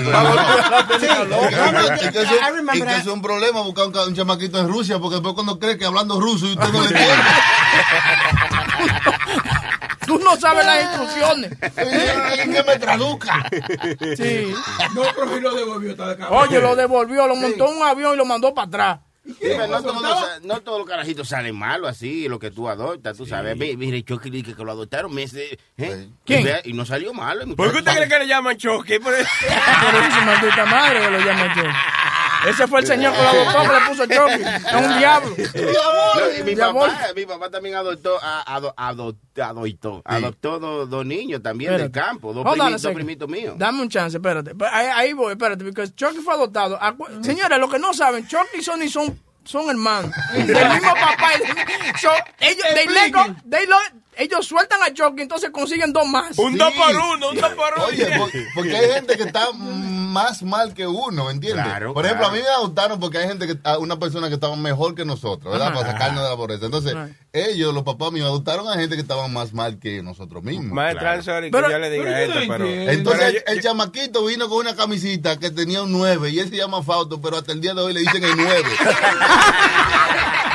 que- eso es un problema buscar un, un chamaquito en Rusia, porque después cuando cree que hablando ruso y usted no le entiende. Tú no sabes las instrucciones. Alguien que me traduzca. Sí. No, pero si lo devolvió. Oye, lo devolvió, lo montó en un avión y lo mandó para atrás. Sí, no, todos los, no todos los carajitos salen malos así, lo que tú adoptas, tú sabes. Mi- Mire, Chucky dice que lo adoptaron meses. ¿eh? ¿Quién? Y, no salió malo. ¿Por qué usted cree que le llaman Chucky? Por eso- maldita madre que lo llama yo. Ese fue el señor que lo adoptó, que le puso Chucky. Es un diablo. No, mi, papá, mi papá también adoptó, ado- ado- adoptó, adoptó dos, niños también del campo, dos, primitos míos. Dame un chance, espérate. Pero Ahí, ahí voy, espérate, porque Chucky fue adoptado. Acu- Señores, lo que no saben, Chucky y Sony son, son hermanos. Del mismo papá. y del- so, ellos, they let go- they lo- ellos sueltan a Chucky, entonces consiguen dos más. Un dos por uno, un dos por uno. Oye, por- porque hay gente que está más mal que uno, ¿entiendes? Claro, Por ejemplo, claro. a mí me adoptaron porque hay gente que, una persona que estaba mejor que nosotros, ¿verdad? Ajá. Para sacarnos de la pobreza. Entonces, ellos, los papás míos, adoptaron a gente que estaba más mal que nosotros mismos. Maestra, I'm sorry que Pero- yo le diga esto, pero... Entonces, pero el, el chamaquito vino con una camisita que tenía un 9 y él se llama Fausto, pero hasta el día de hoy le dicen el 9.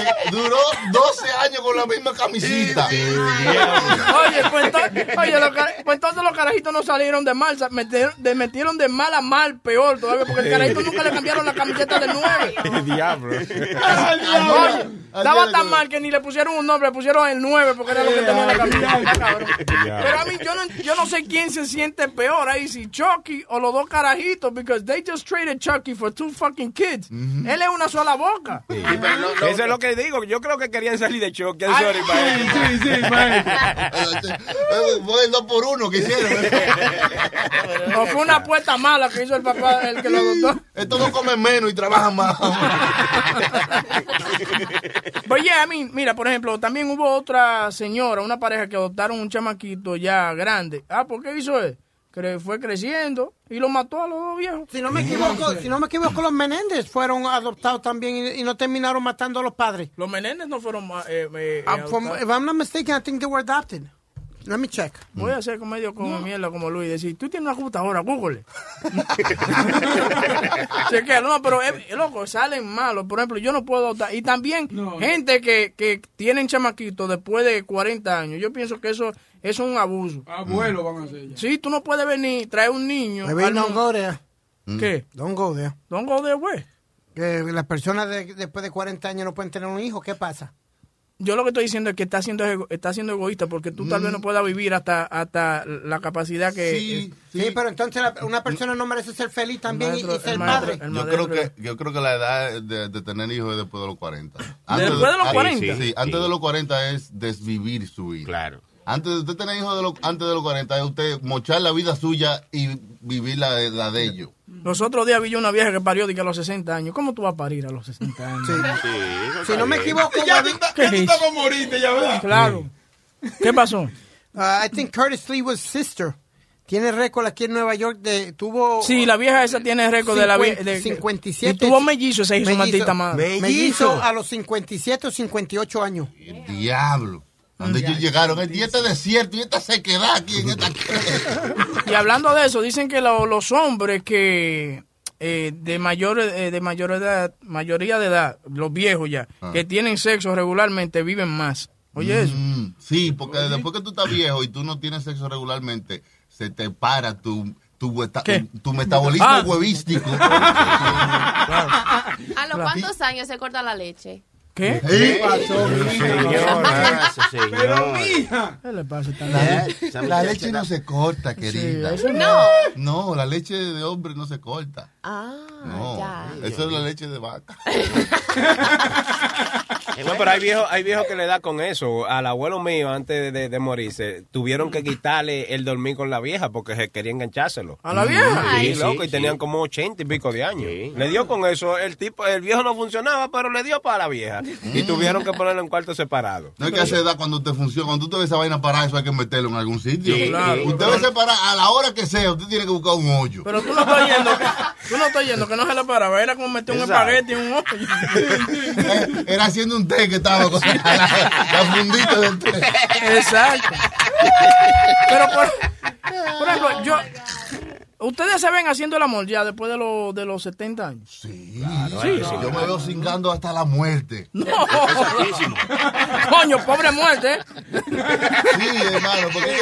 Oye, duró 12 años con la misma camisita. Oye, pues entonces, oye, pues entonces los carajitos no salieron de mal, sa- metieron de, metieron de mal a mal, peor todavía, porque el carajito nunca le cambiaron la camiseta del 9. El diablo. Oye, estaba es tan mal que ni le pusieron un nombre, le pusieron el 9 porque era lo que tenía en la camiseta, cabrón. Pero a mí, yo no, yo no sé quién se siente peor ahí, si Chucky o los dos carajitos, because they just traded Chucky for two fucking kids. Él es una sola boca. Sí, pero no- no- Eso es lo que digo. Yo creo que querían salir de Chucky. I'm Ay, sorry, maestro. Sí, sí, maestro. Fue el 2 por 1 que hicieron. O fue una apuesta mala que hizo el papá, el que lo adoptó. Estos no comen menos y trabajan más. But yeah, I mean, mira, por ejemplo, también hubo otra señora, una pareja que adoptaron un chamaquito ya grande. Ah, ¿por qué hizo él? Que fue creciendo y lo mató a los dos viejos. Si no me equivoco, si no me equivoco, los Menéndez fueron adoptados también y, y no terminaron matando a los padres. Los Menéndez no fueron eh, eh, Ah, from- adoptados. if I'm not mistaken, I think they were adopted. Let me check. Voy a hacer medio como mierda como Luis, decir, tú tienes una computadora, Google. No, pero eh, loco, salen malos. Por ejemplo, yo no puedo adoptar. Y también No. gente que, que tienen chamaquitos después de 40 años. Yo pienso que eso, eso es un abuso. Abuelo van a ser ya. Sí, tú no puedes venir, traer un niño. Al don't go there. ¿Qué? Don't go there. Don't go there, güey. Que las personas de- después de 40 años no pueden tener un hijo. ¿Qué pasa? Yo lo que estoy diciendo es que está siendo, ego- está siendo egoísta porque tú tal vez no puedas vivir hasta, hasta la capacidad que... Sí, Sí, sí. pero entonces la- una persona no merece ser feliz también y- maestro- y, ser el maestro- padre. el Yo creo que yo creo que la edad de, de tener hijos es después de los 40. ¿Después de los antes- 40? Sí, Sí, antes sí. de los 40 es desvivir su vida. Claro. Antes de usted tener hijos de los, antes de los 40 es usted mochar la vida suya y vivir la, de- la de ellos. Los otros días vi yo una vieja que parió de que a los 60 años. ¿Cómo tú vas a parir a los 60 años? Sí, Si está no me equivoco, Ya tú estás- ya tú estás como moriste, ya verdad. Claro. ¿Qué pasó? uh, I think Curtis Lee was sister. Tiene récord aquí en Nueva York de tuvo Sí, la vieja esa tiene récord de la vieja. de- 57. Y tuvo mellizo esa hizo Mellizo. maldita madre. mellizo a los 57 o 58 años. El diablo. Cuando ellos llegaron, el día este desierto y esta sequedad aquí en esta... Y hablando de eso, dicen que lo- los hombres que eh, de mayor eh, de mayor edad, mayoría de edad, los viejos ya, Ah. que tienen sexo regularmente viven más. Oye eso. Mm, sí, porque después que tú estás viejo y tú no tienes sexo regularmente, se te para tu, tu, tu metabolismo Ah. huevístico. ¿A los cuántos años se corta la leche? ¿Qué? ¿Eh? Señora, ese Pero señor. mija. ¿Qué le pasa? esta La, leche no se corta, querida. no. No. La leche de hombre no se corta. Ah, No, ya. eso es la leche de vaca. No, pero hay viejos, hay viejos que le da con eso. Al abuelo mío, antes de, de- de morirse, tuvieron que quitarle el dormir con la vieja porque se quería enganchárselo. ¿A la vieja? Sí, loco, y tenían sí. como ochenta y pico de años. Sí. Le dio con eso, el tipo, el viejo no funcionaba, pero le dio para la vieja. Y tuvieron que ponerlo en cuarto separado. No hay que hacer edad cuando te funciona. Cuando tú te ves esa vaina parada, eso hay que meterlo en algún sitio. Sí, claro. Usted ve separar a la hora que sea, usted tiene que buscar un hoyo. Pero tú no estás oyendo, que, tú no estás oyendo que no se le paraba, era como meter un espagueti en un hoyo. Eh, Era haciendo un té que estaba con la, la fundita del té. Exacto. Pero por, por ejemplo, yo ustedes se ven haciendo el amor ya después de, los de los 70 años. Sí, yo me veo cingando hasta la muerte. No. Coño, pobre muerte. ¿eh? Sí, hermano, porque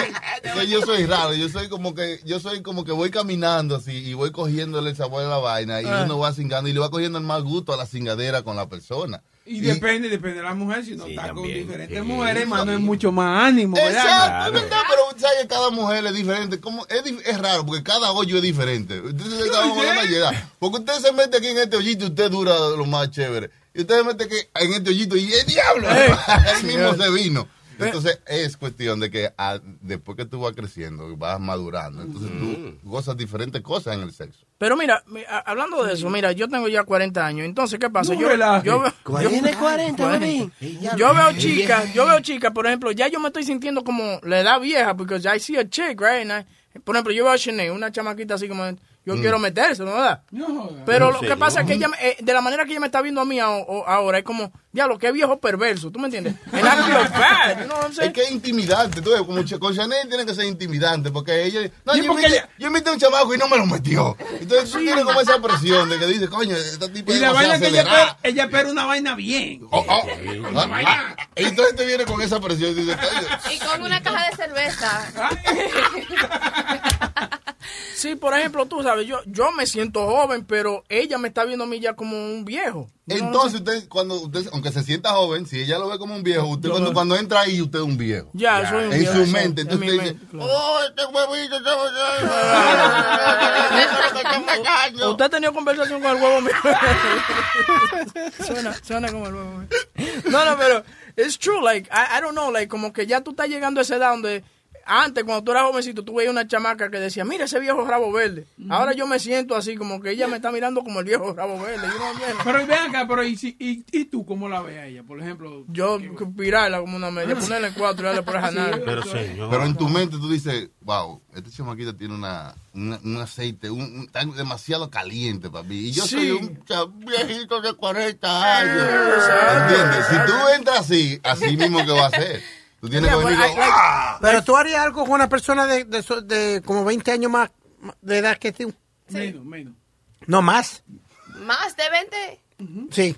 que yo soy raro, yo soy como que, yo soy como que voy caminando así y voy cogiéndole el sabor a la vaina y Ah. uno va cingando y le va cogiendo el más gusto a la cingadera con la persona. Y depende, depende de la mujer. Si no está con diferentes Sí. mujeres, mano, es mucho más ánimo. ¿verdad? Exacto, es verdad, pero sabes que cada mujer es diferente. Como, es, es raro porque cada hoyo es diferente. Hablando ayer, Porque usted se mete aquí en este hoyito y usted dura lo más chévere. Y usted se mete que en este hoyito y el diablo, él mismo se vino. Entonces es cuestión de que ah, después que tú vas creciendo y vas madurando, entonces tú gozas diferentes cosas en el sexo. Pero mira, hablando de eso, mira, yo tengo ya 40 años. Entonces, ¿qué pasa? No yo, yo, yo- Tiene 40, Bueno, bebé. Yo veo chicas, yo veo chicas, por ejemplo, ya yo me estoy sintiendo como la edad vieja, porque I see a chick, right? I- por ejemplo, yo veo a Shanae, una chamaquita así como, yo Mm. quiero meterse, ¿no verdad? Pero lo que pasa es que ella, me- eh, de la manera que ella me está viendo a mí a- o- ahora, es como, diablo, qué viejo perverso, ¿tú me entiendes? Feel bad, saying? Es que es intimidante, tú ves, como con Chanel tiene que ser intimidante, porque ella, no, Sí, yo, porque invité, ella- yo invité a un chamaco y no me lo metió. Entonces tú tienes como esa presión de que dice, coño, esta tipa Y la vaina que ella espera, ella espera una vaina bien. Oh, oh. Ah, ah, y entonces te viene con esa presión y dice, coño, Y con una caja de cerveza. Sí, por ejemplo, tú sabes, yo, yo me siento joven, pero ella me está viendo a mí ya como un viejo. Entonces usted, cuando usted, aunque se sienta joven, si ella lo ve como un viejo, usted cuando, lo- cuando entra ahí, usted es un viejo. Ya, soy un En viejo, su sí, mente, en entonces usted dice, claro. oh, este huevito, este ¿Usted ha tenido conversación con el huevo mío? suena, suena como el huevo mío. No, no, pero it's true, like, I, I don't know, like, como que ya tú estás llegando a esa edad donde antes, cuando tú eras jovencito, tú veías una chamaca que decía, mira ese viejo rabo verde. Ahora yo me siento así, como que ella me está mirando como el viejo rabo verde. Pero y ven acá, pero y, si- y, y tú cómo la ves a ella? Por ejemplo, Yo pirarla como una media, ponerle en cuatro y darle por esa nada. Pero en tu mente tú dices, wow, este chamaquita tiene una, una- un aceite un, un- tan demasiado caliente, papi. Y yo Sí. soy un viejito de 40 años. ¿Entiendes? Si tú entras así, así mismo que va a ser. Tú tienes que venir ¡ah! Pero tú harías algo con una persona de, de, de como 20 años más de edad que tú. menos, menos. No más. Más de 20. Sí.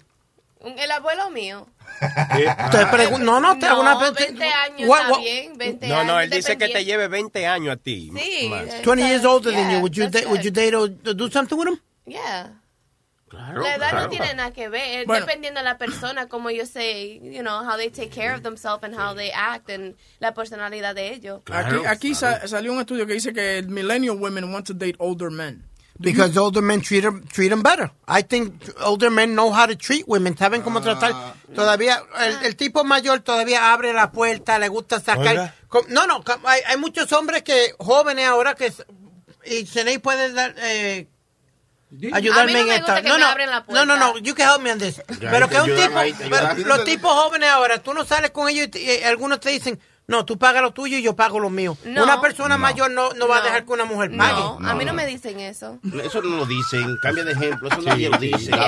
Un- El abuelo mío. Te no, no, te hago una No, pre- 20 años What- está what- bien. 20 No, no, él dice que te lleve 20 años a ti. Sí. más. 20 years older than you. Would you, date, would you date or do something with him? Yeah. Claro, La edad claro. no tiene nada que ver, Bueno. dependiendo de la persona, como ellos say, you know, how they take care of themselves and how they act and la personalidad de ellos. Aquí, aquí sa- salió un estudio que dice que el millennial women want to date older men. Because older men treat them, treat 'em better. I think older men know how to treat women. Saben cómo tratar. Todavía, el, el tipo mayor todavía abre la puerta, le gusta sacar. Oiga. No, no, hay, hay muchos hombres que, jóvenes ahora, que. Y Ceney puede dar. Eh, ayudarme A mí no en esta. no, no, no, no, no, you can help me on this. Ya, pero que un tipo, pero los tipos jóvenes ahora, tú no sales con ellos y algunos te dicen, no, tú pagas lo tuyo y yo pago lo mío. No. Una persona No. mayor no, no va a dejar que una mujer pague. No, a mí no me dicen eso. Eso no lo dicen, cambia de ejemplo, eso nadie lo dice. No,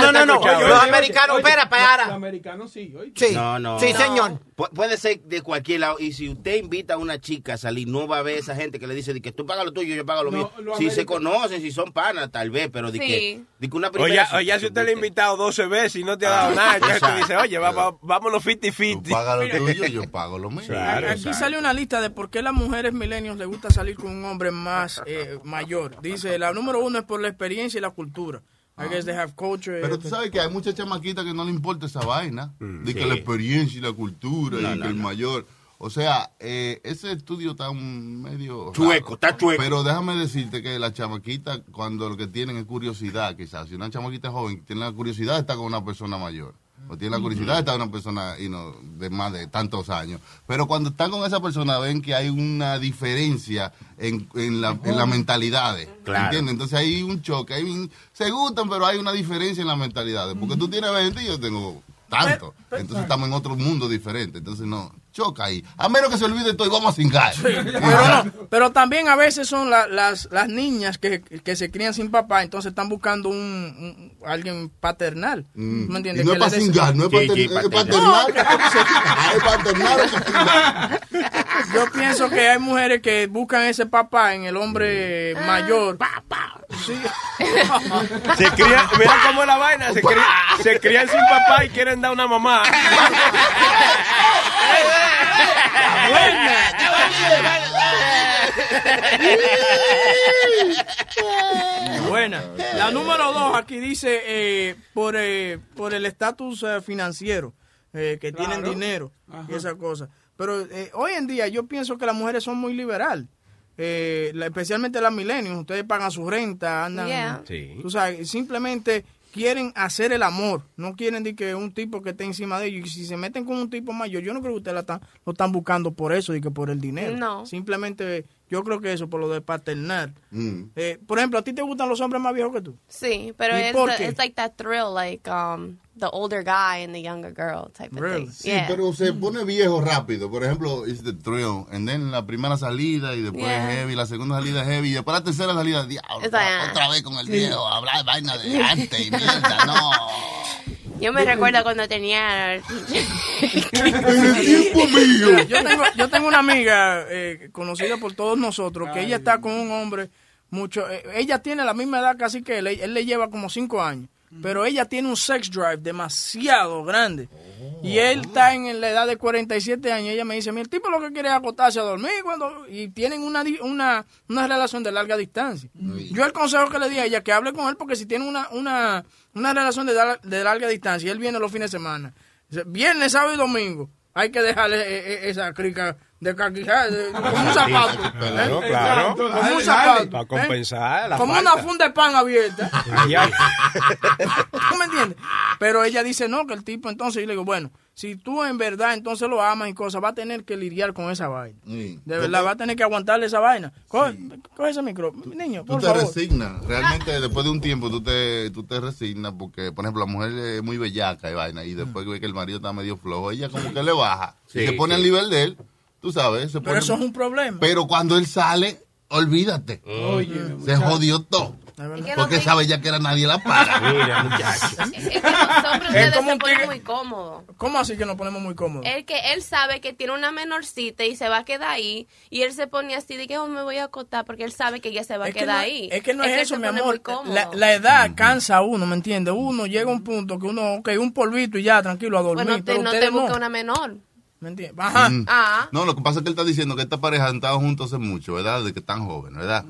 no, no, no, no. Los americanos, espera, Los para. americanos sí, oye. Sí. No, no. Sí, señor. Pu- puede ser de cualquier lado. Y si usted invita a una chica a salir, no va a ver esa gente que le dice de que tú pagas lo tuyo, yo pago lo No, mío. los Si se conocen, si son panas, tal vez, pero de Sí. que, de que una Oye, primera. oye, si usted le ha invitado 12 veces y no te ha dado nada, entonces tú dices, oye, vámonos 50-50. Paga lo tuyo, yo pago lo mío. Claro, Aquí exacto. sale una lista de por qué las mujeres milenios les gusta salir con un hombre más eh, mayor. Dice, la número uno es por la experiencia y la cultura. I guess they have culture. Pero tú sabes que hay muchas chamaquitas que no le importa esa vaina. de que la experiencia y la cultura No, y no, que el no. mayor. O sea, eh, ese estudio está un medio. Chueco, está chueco. Pero déjame decirte que las chamaquitas, cuando lo que tienen es curiosidad, quizás. Si una chamaquita joven tiene la curiosidad estar con una persona mayor. O tiene la curiosidad de estar con una persona you know, de más de tantos años. Pero cuando están con esa persona ven que hay una diferencia en, en, la, en las mentalidades. Claro. ¿Entiendes? Entonces hay un choque. Hay un- se gustan, pero hay una diferencia en las mentalidades. Porque tú tienes 20 y yo tengo tanto. Entonces estamos en otro mundo diferente. Entonces no, choca ahí. A menos que se olvide todo y vamos a cingar. Pero, no, pero también a veces son la- las, las niñas que, que se crían sin papá, entonces están buscando un, un- alguien paternal. Mm. ¿Me entiendes? Y no es para cingar, no es Sí, pater- sí, es paternal. paternal. Es paternal. Yo pienso que hay mujeres que buscan ese papá en el hombre mayor. Sí. Se crían, mira cómo es la vaina, se crían, se crían sin papá y quieren dar una mamá. buena. buena. La número dos aquí dice eh, por, eh, por el estatus eh, financiero, eh, que claro. tienen dinero Ajá. y esas cosas. Pero eh, hoy en día yo pienso que las mujeres son muy liberal. Eh, especialmente las milenios, ustedes pagan su renta, andan, yeah. sí. tú sabes, simplemente quieren hacer el amor, no quieren de que un tipo que esté encima de ellos, y si se meten con un tipo mayor, yo no creo que ustedes lo están buscando por eso y que por el dinero. No. Simplemente yo creo que eso, por lo de paternar. Mm. Eh, por ejemplo, ¿a ti te gustan los hombres más viejos que tú? Sí, pero ¿Y es it's like that thrill, like um, the older guy and the younger girl type of Really? thing. Sí, yeah. pero se pone viejo rápido. Por ejemplo, it's the thrill. And then la primera salida y después Yeah. heavy, la segunda salida heavy y después la tercera salida, diablo, like, ah. otra vez con el viejo, hablar vaina de antes y mierda, no. Yo me recuerdo cuando tenía... En el tiempo mío. Yo tengo, yo tengo una amiga eh, conocida por todos nosotros que ella está con un hombre mucho. eh, ella tiene la misma edad casi que él. Él le lleva como cinco años. Pero ella tiene un sex drive demasiado grande. Y él está en la edad de 47 años. Ella me dice, mi el tipo lo que quiere es acostarse a dormir. cuando Y tienen una, di- una, una relación de larga distancia. Yo el consejo que le di a ella, que hable con él, porque si tiene una, una, una relación de, de larga distancia, y él viene los fines de semana. Viernes, sábado y domingo. Hay que dejarle eh, eh, esa crica de caquijá, de- como un zapato. Claro, ¿eh? claro. Como un zapato. Para ¿eh? compensar la Como falta. una funda de pan abierta. ¿Tú me entiendes? Pero ella dice no, que el tipo entonces, yo le digo, bueno, si tú en verdad entonces lo amas y cosas, va a tener que lidiar con esa vaina. Sí. De verdad, va a tener que aguantarle esa vaina. Coge, coge ese micro, niño, Tú por te favor. resignas. Realmente, después de un tiempo, tú te, tú te resignas porque, por ejemplo, la mujer es muy bellaca y vaina, y después ve que el marido está medio flojo, ella como que le baja. Sí, y se pone sí. al nivel de él, tú sabes. Se Pero pone- eso es un problema. Pero cuando él sale, olvídate. Oye, Se jodió todo. Es Porque sabe ya que era nadie la para. Mira, muchacho. Es que los hombres ustedes como se ponen muy cómodos. ¿Cómo así que nos ponemos muy cómodos? Es que él sabe que tiene una menorcita y se va a quedar ahí. Y él se pone así de que oh, me voy a acotar porque él sabe que ella se va a Es que, quedar no, ahí. es que no es, eso, mi amor. La, la edad cansa a uno, ¿me entiendes? Uno llega a un punto que uno, ok, un polvito y ya, tranquilo, a dormir. bueno, te, pero no te busca no. una menor. ¿Me entiendes? Ajá. Mm. Ah, No, lo que pasa es que él está diciendo que esta pareja han estado juntos hace mucho, ¿verdad? De que están jóvenes, ¿verdad?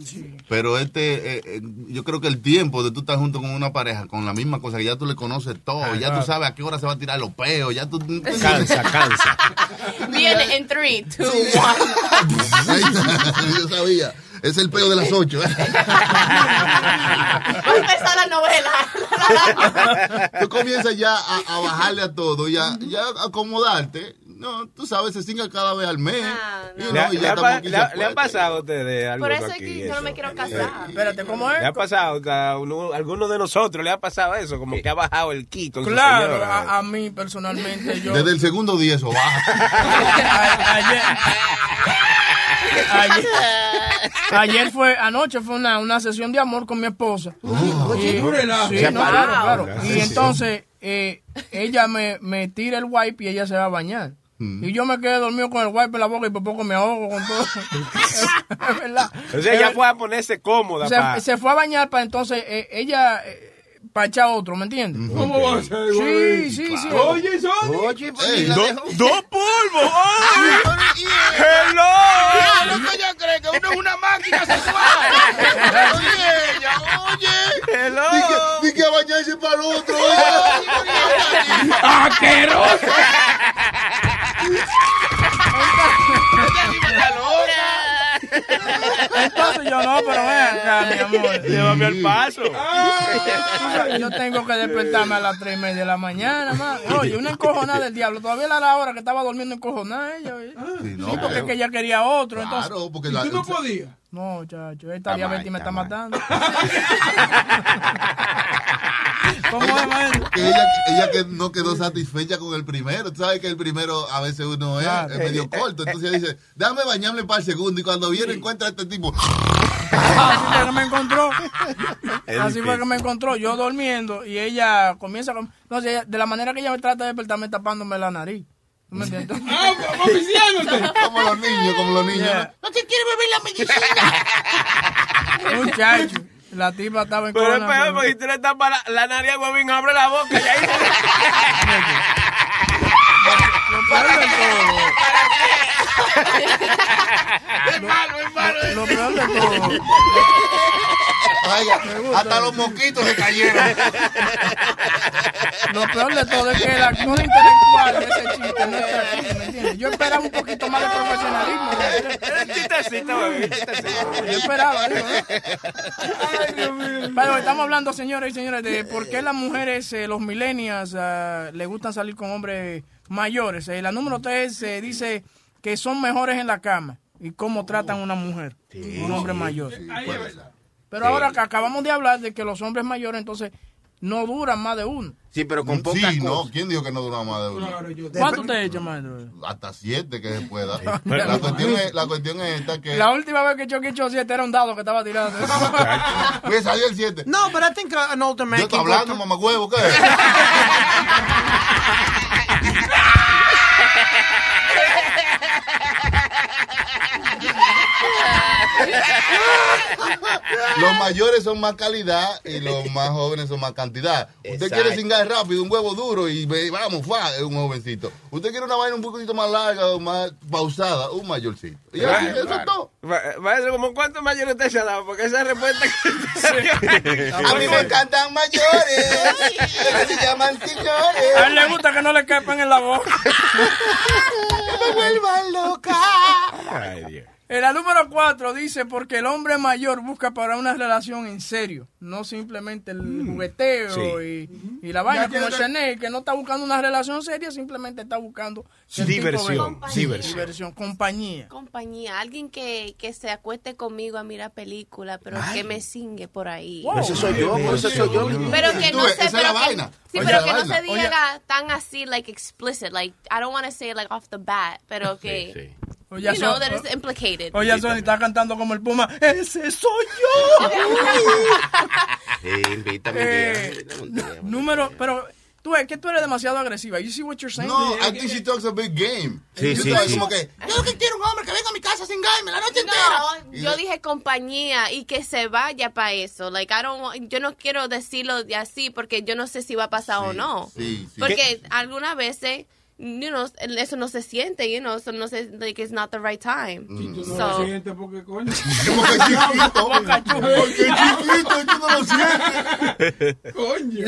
Pero este, eh, eh, yo creo que el tiempo de tú estar junto con una pareja con la misma cosa, que ya tú le conoces todo, ya tú sabes a qué hora se va a tirar los peos, ya tú... Cansa, cansa. viene en 3, 2, 1. Ahí está, yo sabía. Es el peo de las ocho. ¿eh? Va a empezar la novela. tú comienzas ya a, a bajarle a todo, ya, ya a acomodarte. No, tú sabes, se cinga cada vez al mes. Ah, Y no. no, ¿Le, ha- y le le le pasado a ustedes algo Por eso es aquí, que yo no me quiero casar. Espérate, ¿cómo es? ¿Le ha pasado a uno- alguno de nosotros? ¿Le ha pasado eso? Como que ha bajado el ki con su Claro, señora. a, a mí personalmente yo... Desde el segundo día eso baja. A- ayer, ayer, ayer fue, anoche fue una, una sesión de amor con mi esposa. Y- tú relajas. sí, no, claro, claro. Y entonces eh, ella me, me tira el wipe y ella se va a bañar. Y yo me quedé dormido con el wipe en la boca y por poco me ahogo con todo. es verdad. O sea, ella fue a ponerse cómoda. pa- se, se fue a bañar para entonces eh, ella eh, para echar otro, ¿me entiendes? ¿Cómo va a ser, Sí, sí, sí. Oye, son. Oye, pues, la do-. ¡Dos polvos! ¡Ay! ¡Hello! Claro que ella cree que uno es una máquina sexual. Oye, ella, oye. ¡Hello! Di que a bañarse para el otro. ¡Asqueroso! Entonces yo no, pero ven acá, mi amor. Llévame al paso. Yo tengo que despertarme a las tres y media de la mañana, man. Oye, una encojonada del diablo. Todavía era la hora que estaba durmiendo encojonada ella. Sí, no, Sí, porque pero- es que ella quería otro, entonces. Claro, porque ¿Y la, tú no podías? No, chacho, esta Está diabetes mal, me está matando. ¿Cómo es, maestro? que ella, ella que no quedó satisfecha con el primero. Tú sabes que el primero a veces uno es, Claro. es medio corto. Entonces ella dice, déjame bañarme para el segundo. Y cuando viene encuentra a este tipo. Así fue que me encontró. Es Así fue que me encontró. Yo durmiendo y ella comienza con. No sé, de la manera que ella me trata de despertarme tapándome la nariz. ¿Tú me entiendes? ¡Ah, oficiándote! Como los niños, como los niños. Yeah. ¿no? ¿No te quiere beber la medicina? Muchacho, la tipa estaba en Pero es peor porque si tú le tapas la, la nariz a Huevín, abre la boca y ahí de todo. Es malo, es malo. Lo peor de todo. Hasta los mosquitos se cayeron. Lo peor de todo es que el actor intelectual de ese chiste no está aquí, ¿me entiendes? Yo esperaba un poquito más de profesionalismo. Un chistecito, bebé, un chistecito. Yo esperaba, digo, ¿no? Pero estamos hablando, señores y señores, de por qué las mujeres, eh, los millennials, ah, les gustan salir con hombres mayores. Eh, la número 3 dice que son mejores en la cama y cómo tratan a una mujer, un hombre mayor. Pero ahora que acabamos de hablar de que los hombres mayores entonces no duran más de uno. Sí, pero con pocas Sí, no. ¿Quién dijo que no dura más de uno? ¿Cuánto te echa, maestro? Hasta siete que se pueda. La cuestión es, la cuestión es esta que... La última vez que Chucky echó siete era un dado que estaba tirando. Me salió el siete. No, but I think uh, an older man Yo estoy hablando, mamá huevo, ¿qué? Los mayores son más calidad y los más jóvenes son más cantidad. Usted Exacto. quiere cingar rápido, un huevo duro y ve- vamos, fue, es un jovencito. Usted quiere una vaina un poquito más larga o más pausada, un mayorcito. Y así, eso es todo. Ma- Maestro, ¿como cuántos mayores usted se ha dado? Porque esa respuesta que... A mí me encantan mayores, que se llaman A señores. él le gusta que no le quepan en la boca. me vuelvan loca. Ay, Dios. Eh, La número cuatro dice porque el hombre mayor busca para una relación en serio, no simplemente el jugueteo Sí. y, y la vaina como que- Chanel, que no está buscando una relación seria, simplemente está buscando Diversión, de- diversión. diversión, compañía. Compañía, alguien que, que se acueste conmigo a mirar película, pero que me singue por ahí. Wow. Ese soy yo, ese soy yo. Pero que no se, pero que, sí, pero que no diga tan así, like explicit, like I don't want to say like off the bat, pero que Sí, sí. Oye, you know Son- that it's implicated. Oye, Sony está cantando como el Puma. ¡Ese soy yo! Sí, invítame Eh, invítame. Número, pero tú ves que tú eres demasiado agresiva. You see what you're saying? No, I think she talks a big game. Sí, Yo sí, sí. Como que, yo lo que quiero un hombre que venga a mi casa sin cingarme la noche entera. No, yo dije compañía y que se vaya para eso. Like I don't want- yo no quiero decirlo de así porque yo no sé si va a pasar o no. Sí, sí. Porque algunas veces you know, eso no se siente, you know, eso no se like it's not the right time. Mm. Tú no So- lo sientes porque coño. Como que chiquito. Porque chiquito, tú no lo sientes. coño.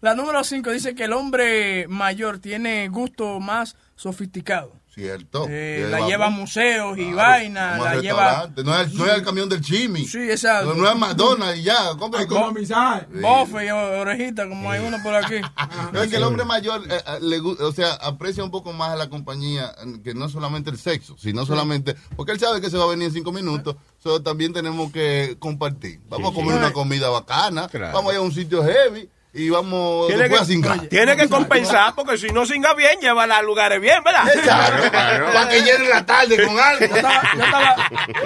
La número 5 dice que el hombre mayor tiene gusto más sofisticado. Cierto. Eh, la lleva a museos y Claro, vainas, la lleva. No es, no es el camión del chimi. Sí, exacto. No, no es McDonald's y ya. A Compra, economizar. bofe y orejita, como hay uno por aquí. No, es que el hombre mayor, eh, eh, le, o sea, aprecia un poco más a la compañía, eh, que no solamente el sexo, sino solamente, porque él sabe que se va a venir en cinco minutos, so, también tenemos que compartir. Vamos a comer una comida bacana, Claro. vamos a ir a un sitio heavy y vamos Tiene después que, a cingar. tiene que compensar porque si no singa bien, llévala a lugares bien, ¿verdad? Claro, Para que llene la tarde con algo. Yo estaba, yo, estaba,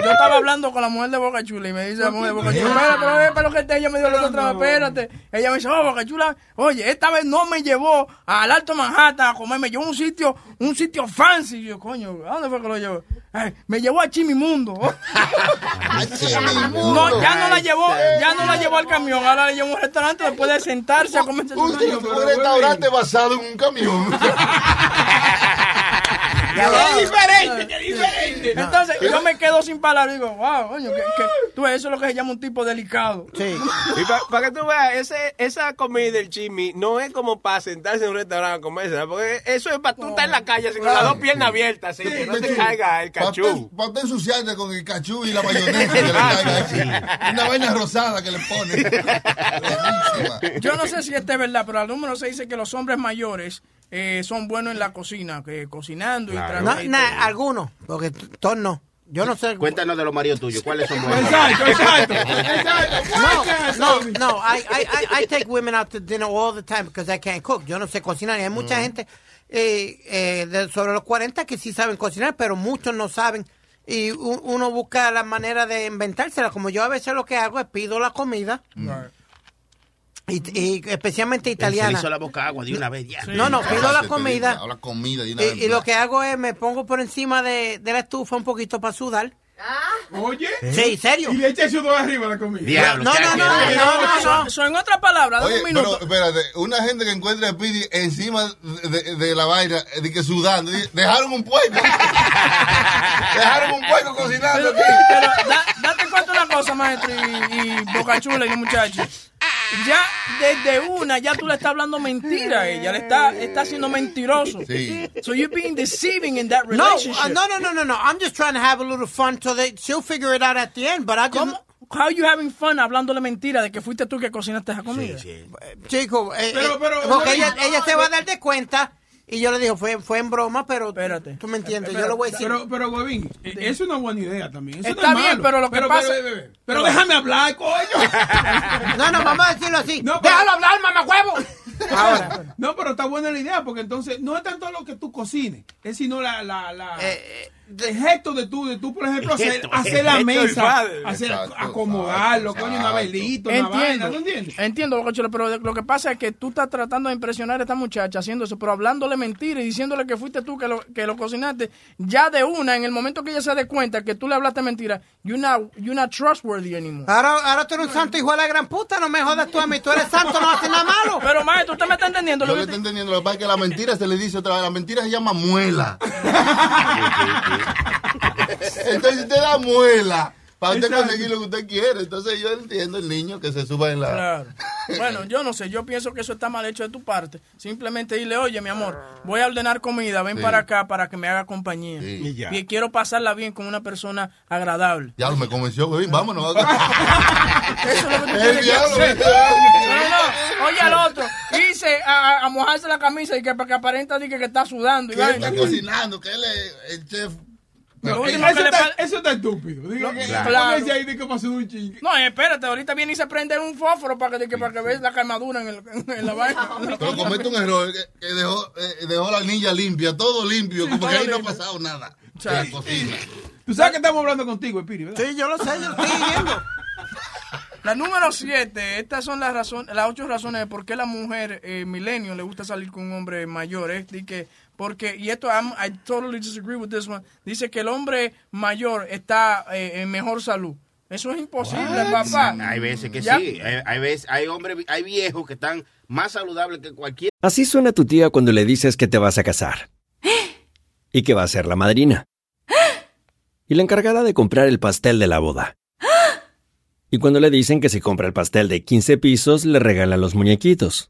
yo estaba hablando con la mujer de Boca Chula y me dice la mujer de Boca Chula, "Espera, pero es para lo que te, ella me dio la otra vez, espérate. Ella me dice, oh, Boca Chula, oye, esta vez no me llevó al Alto Manhattan a comer, me llevó a un sitio, un sitio fancy. Y yo, coño, ¿a dónde fue que lo llevó? Ay, me llevó a Chimimundo. No, ya no la llevó, ya no la llevó al camión, ahora la llevó a un restaurante después de sentarse a comerse su Un, un restaurante basado en un camión. ¡Qué diferente, qué diferente! Entonces yo me quedo sin palabras y digo, wow, coño, que, que- tú ves, eso es lo que se llama un tipo delicado. Sí. Y para que tú veas, ese, esa comida del chimi no es como para sentarse en un restaurante a comerse, porque eso es para tú estar en la calle así, con las dos piernas abiertas, así, que no te caiga el cachú. Para usted ensuciarte con el cachú y la mayonesa que le caiga así. Una vaina rosada que le pone. Yo no sé si esto es verdad, pero al número 6 dice que los hombres mayores eh, son buenos en la cocina, que cocinando y Claro. No, y- na- algunos, porque todos no. Yo no sé. Cuéntanos de los maridos tuyos, ¿cuáles son buenos? Exacto, exacto. Exacto. No, no, no. I, I, I, take women out to dinner all the time because I can't cook. Yo no sé cocinar. Y hay mucha gente eh, eh, de sobre los 40 que sí saben cocinar, pero muchos no saben. Y u- uno busca la manera de inventársela. Como yo a veces lo que hago es pido la comida, y, y especialmente Se italiana. hizo la boca agua de una vez ya. No, no, pido la comida. La comida y una Y, y lo que hago es me pongo por encima de, de la estufa un poquito para sudar. Oye. Sí, serio. Y le echa sudor arriba la comida. Diablo, No, no, no, no, no, no. So- so, en otras palabras, dame Oye, un pero minuto. espérate, una gente que encuentra a Speedy encima de, de- de la vaina, eh, de que sudando, dice, dejaron un puerco. dejaron un puerco cocinando Pero, aquí. pero da- date cuento una cosa, maestro, y, y Boca Chula y los muchachos. Ya desde una, ya tú le estás hablando mentira a ella, le está, está siendo mentiroso. Sí. So you're being deceiving in that No, relationship. uh, no, no, no, no, no. I'm just trying to have a little fun so that she'll figure it out at the end. But I just, ¿Cómo? How you having fun hablándole mentira de que fuiste tú que cocinaste esa comida? chico, eh, Pero- eh, pero- porque no, ella, no, ella no, se va a dar de cuenta y yo le digo, fue, fue en broma, pero Espérate. tú me entiendes. Yo le voy a decir. Pero, pero, Huevín, eh, es una buena idea también. Eso no Está es bien, malo. pero lo que pasa- Pero, pero, pero déjame hablar, coño. no, no, vamos a decirlo así. No, Déjalo hablar, mamacuevo. Ahora, no, pero está buena la idea, porque entonces no es tanto lo que tú cocines, es sino la, la, la Eh, el gesto de tú, de tú, por ejemplo, hacer, gesto, hacer el la mesa, hacer, Exacto, acomodarlo, exacto, coño, una velita, una vaina, ¿tú entiendes? entiendo, pero de- lo que pasa es que tú estás tratando de impresionar a esta muchacha haciendo eso, pero hablándole mentira y diciéndole que fuiste tú que lo, que lo cocinaste, ya de una, en el momento que ella se dé cuenta que tú le hablaste mentira, you're not, you're not trustworthy anymore. Ahora, ahora tú eres un santo hijo de la gran puta, no me jodas tú a mí. Tú eres santo, no haces nada malo. Pero maestro, usted me está entendiendo Yo lo que estoy entendiendo, lo que pasa es que la mentira se le dice otra vez, la mentira se llama muela. Entonces usted da muela para usted Exacto. conseguir lo que usted quiere. Entonces yo entiendo el niño que se suba en la... Claro. Bueno, yo no sé, yo pienso que eso está mal hecho de tu parte. Simplemente dile, oye, mi amor, voy a ordenar comida, ven Sí. para acá para que me haga compañía. Sí. Y ya. Y quiero pasarla bien con una persona agradable. Ya me convenció, güey, vámonos. Eso es lo que tú El que. No, no, oye al otro, dice a, mojarse la camisa y que para que aparenta diga que está sudando. Y Que él está cocinando, que él es el chef. Eso, está, pa- eso está estúpido. Digo, que, Claro. póngase ahí de que pasó un chingue. No, espérate, ahorita viene y se prende un fósforo para que, que- para que veas la quemadura en, el, en la vaina. Pero comete un error, que, que dejó, eh, dejó la niña limpia, todo limpio, como todo que ahí no ha pasado nada. Sí. En la cocina. Tú sabes que estamos hablando contigo, Espiri, ¿verdad? Sí, yo lo sé, yo lo estoy viendo. La número 7, estas son las razones, las ocho razones de por qué la mujer eh, milenio le gusta salir con un hombre mayor. Es de que, porque, y esto, I'm- I totally disagree with this one, dice que el hombre mayor está eh, en mejor salud. Eso es imposible, papá. Hay veces que Ya. sí. Hay, hay veces, hay hombres, hay viejos que están más saludables que cualquier. Así suena tu tía cuando le dices que te vas a casar. Y que va a ser la madrina. Y la encargada de comprar el pastel de la boda. Y cuando le dicen que si compra el pastel de 15 pisos, le regalan los muñequitos.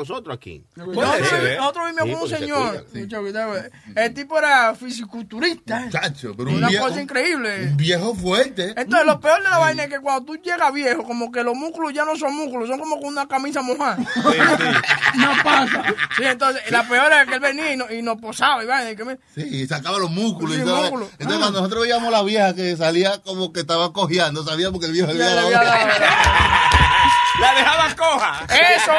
Nosotros aquí. Nosotros, ¿eh? vivimos Sí, con un señor. eh. El tipo era fisiculturista. Chacho, pero un Una cosa increíble. un viejo fuerte. Entonces, lo peor de la vaina es que cuando tú llegas viejo, como que los músculos ya no son músculos, son como con una camisa mojada. No pasa. Sí, entonces, la peor es que él venía y, no- y nos posaba y vaina. que Sí, sacaba los músculos y. Entonces, Ah. cuando nosotros veíamos a la vieja que salía como que estaba cojeando, sabíamos que el viejo había dado. La dejaba coja. Eso,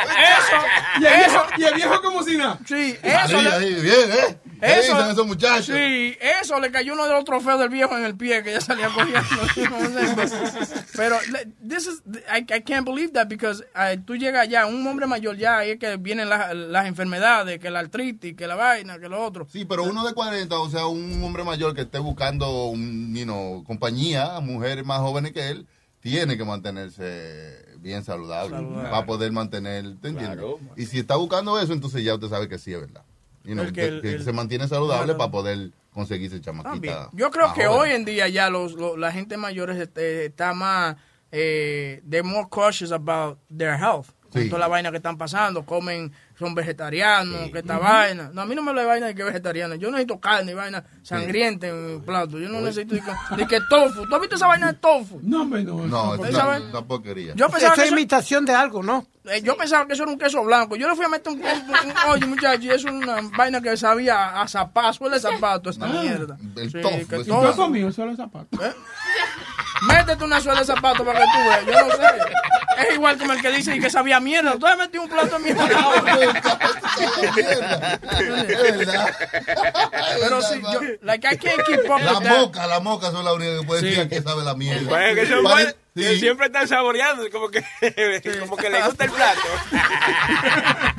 Y el eso, viejo, eso. y el viejo como si nada. Sí, Así, eso. le- así, bien, ¿eh? ¿Qué Eso- dicen esos muchachos? Sí, eso le cayó uno de los trofeos del viejo en el pie que ya salía cogiendo. Pero this is, I, I can't believe that because eh, tú llegas ya, un hombre mayor ya, ahí es que vienen las, las enfermedades, que la artritis, que la vaina, que lo otro. Sí, pero uno de 40, o sea, un hombre mayor que esté buscando un, you know, compañía, mujeres más jóvenes que él, tiene que mantenerse bien saludable, Saludable. para poder mantener, ¿te entiendes? Claro. Y si está buscando eso, entonces ya usted sabe que sí es verdad. You know, que que, el- que el- se mantiene saludable Claro. para poder conseguirse También. chamaquita. Yo creo que joven. hoy en día ya los, los- la gente mayores este, está más, eh, they're more cautious about their health. Con toda la vaina que están pasando, comen, son vegetarianos, que esta vaina. No, a mí no me de vaina de que vegetariano. Yo no necesito carne, vaina sangrienta en mi plato. Yo no necesito ni que, ni que tofu. ¿Tú has visto esa vaina de tofu? No, hombre, no. No, es Esa una, porquería. Yo pensaba Esa que es eso- imitación de algo, ¿no? Eh, yo pensaba que eso era un queso blanco. Yo le fui a meter un, un- un- oye, muchacho, y eso es una vaina que sabía a zapato, suele zapato esta mierda. el Sí, tofu, que ese todo- Yo he comido solo zapatos. Métete una suela de zapato para que tú veas. Yo no sé. Es igual como el que dice que sabía mierda. Tú has metido un plato de mierda. Pero sí, yo, like, I can't keep up La with that. moca, la moca son la única que puede decir que sabe la mierda. Pues que son sí. que siempre están saboreando, como que, como que les gusta el plato.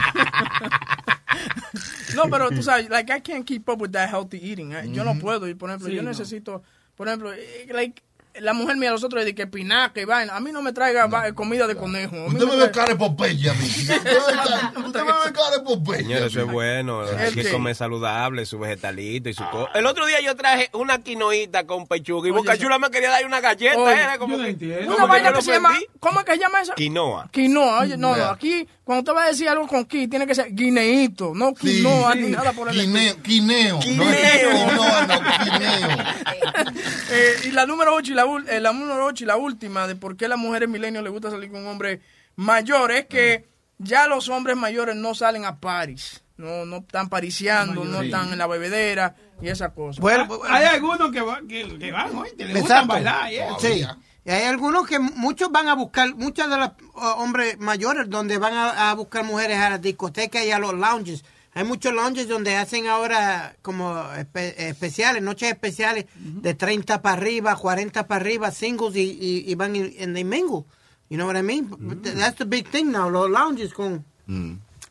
No, pero tú sabes, like, I can't keep up with that healthy eating. I- Yo no puedo. Y, por ejemplo, Sí, yo no. necesito, por ejemplo, eh, like, la mujer mía los otros de que pinaca y vaina. A mí no me traiga va- comida de conejo. A mí Usted me ve cara de Popeye a mí. Usted me ve cara- de Popeye. Señor, eso es bueno. Hay ¿El que comer saludable, su vegetalito y su co- El otro día yo traje una quinoita con pechuga y Boca Chula me quería dar una galleta. Oye, era como yo no que, entiendo. Una que vaina que lo se llama. ¿cómo es que se llama esa? Quinoa. Quinoa, oye, no, no, Yeah. aquí, cuando usted va a decir algo con qui, tiene que ser guineíto, no quinoa sí. ni nada por el Quineo, quineo. No es Quineo. quinoa, no, quineo. Eh, y la número 8 y la, eh, la número ocho y la última de por qué a las mujeres milenios les gusta salir con un hombre mayor es que ya los hombres mayores no salen a paris. No, no están pariciando, no están en la bebedera y esas cosas. Bueno, Hay algunos que, van- que, que van, oye, que les gustan bailar. yeah. Sí. Y hay algunos que muchos van a buscar, muchos de los uh, hombres mayores donde van a, a buscar mujeres a las discotecas y a los lounges. Hay muchos lounges donde hacen ahora como espe- especiales, noches especiales de 30 para arriba, 40 para arriba, singles y, y, y van and they mingle. You know what I mean? That's the big thing now, los lounges con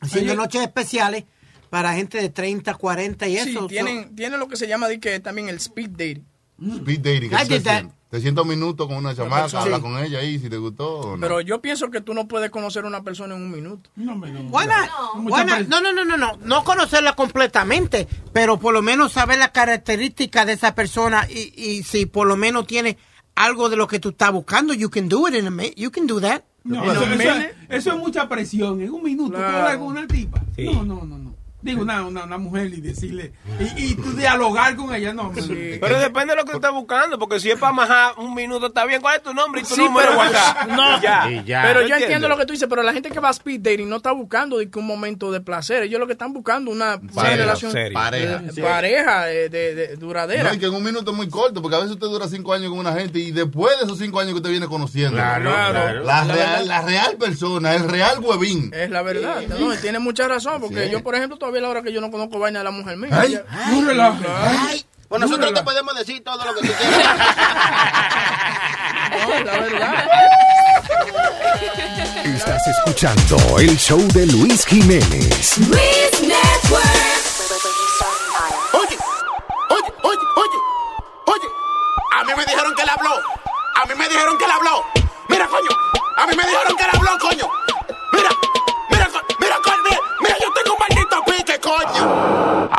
haciendo Oye. noches especiales para gente de 30, 40 y Sí, eso. tienen, tienen lo que se llama di que también el speed dating. Speed dating. I ¿qué did that. Te sientas un minuto con una chamaca, Sí. habla con ella ahí si te gustó o no. Pero yo pienso que tú no puedes conocer a una persona en un minuto. No, hombre, no. Why not? pres- No, no, no, no, no. No conocerla completamente, pero por lo menos saber las características de esa persona y, y si por lo menos tiene algo de lo que tú estás buscando, you can do it in a minute. You can do that. No, eso, eso- eso es mucha presión. En un minuto Claro. tú hablas con una tipa. Sí. No, no, no, no. Digo, una, una, una mujer y decirle. Y, y tú dialogar con ella. No. Pero depende de lo que tú estés buscando, porque si es para majar un minuto está bien. ¿Cuál es tu nombre y tu Sí, número de pero- WhatsApp? No. ya. Y ya. Pero ¿Tú yo entiendo lo que tú dices, pero la gente que va a speed dating no está buscando de que un momento de placer. Ellos lo que están buscando una, relación serio. Pareja. eh, pareja de, de- duradera. No, y que en un minuto es muy corto, porque a veces usted dura cinco años con una gente y después de esos cinco años que usted viene conociendo. Claro, claro. La, real, la real persona, el real huevín. Es la verdad, ¿no? Tiene mucha razón, porque Sí. yo, por ejemplo, todavía a la hora que yo no conozco vaina de la mujer mía. Ay. relajes. Pues nosotros te podemos decir todo lo que tú quieras. no, la verdad. Estás escuchando el show de Luis Jiménez. Oye, oye, oye, oye, oye. A mí me dijeron que él habló. A mí me dijeron que él habló. Mira, coño. A mí me dijeron que él habló, coño.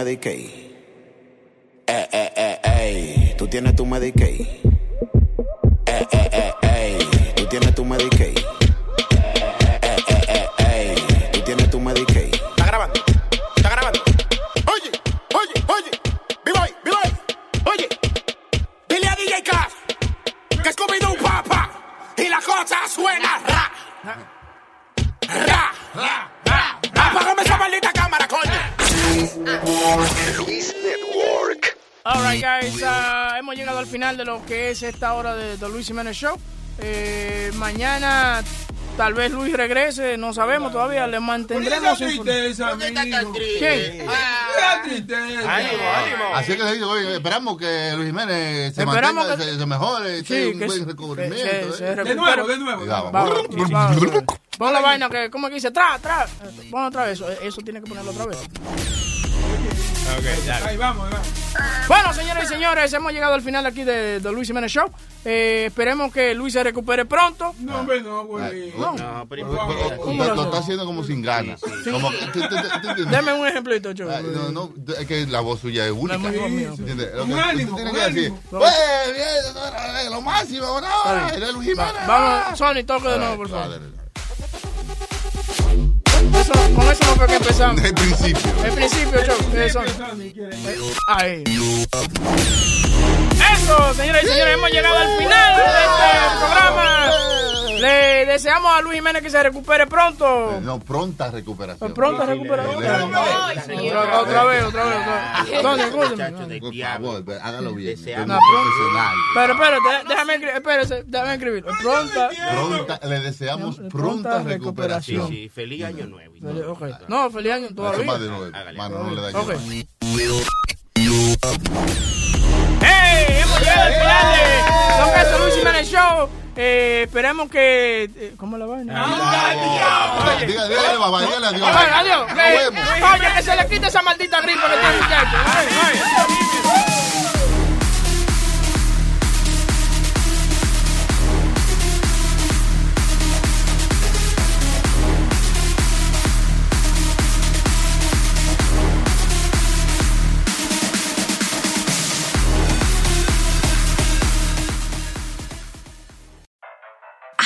Medicaid. Eh, eh, eh, ey, tú tienes tu Medicaid. Que es esta hora de The Luis Jiménez Show. Eh, mañana tal vez Luis regrese, no sabemos todavía. Le mantendremos ¿Por qué esa tristeza. ¡Qué tristeza! Así que oye, esperamos que Luis Jiménez se Esperamos mantenga, que- se, se mejore, Sí, un que buen se- recubrimiento. se- se ¿eh? recupere. Cuidado. Vamos, vamos. Pon la vaina que, ¿cómo que dice? Tra, tra. Pon otra vez. Eso, eso tiene que ponerlo otra vez. Ahí vamos, ahí vamos. Bueno, señoras y señores, hemos llegado al final aquí de, de Luis Jiménez Show. Eh, esperemos que Luis se recupere pronto. No, hombre, no, güey. No. Pero- pero- ¿Cómo lo, lo está haciendo como sin ganas. Como que- ¿tú- tú- tú- tú entiendes? Deme un ejemplito. Ah, No, no, es que la voz suya es única. No es que tú ánimo, tienes con que decir, ánimo. pues, bien, lo máximo, ahora, eres Luis Jiménez. Vamos, Sony, toque de nuevo, por favor. Eso- con eso no fue que empezamos. El principio. El principio. Eh, Sony. Eh, Ahí. Eso, señoras y señores, hemos llegado al final de este programa. Le deseamos a Luis Jiménez que se recupere pronto. No, pronta recuperación. Pronta recuperación. Otra, vez, otra vez, otra vez. Sony, escúchame. Por favor, hágalo bien. Profesional. Pero espérate, déjame déjame escribir. Pronta. Pronta, le deseamos pronta recuperación. Sí, feliz año nuevo. No, feliz año todavía. más de nuevo. Mano, no le más. ¡Hey! Hemos llegado Show. Eh, esperemos que. eh, ¿Cómo la vaina? Diga- dígale, dígale adiós. Adiós. Eh. Oye, que se le quite esa maldita gripe que el muchacho.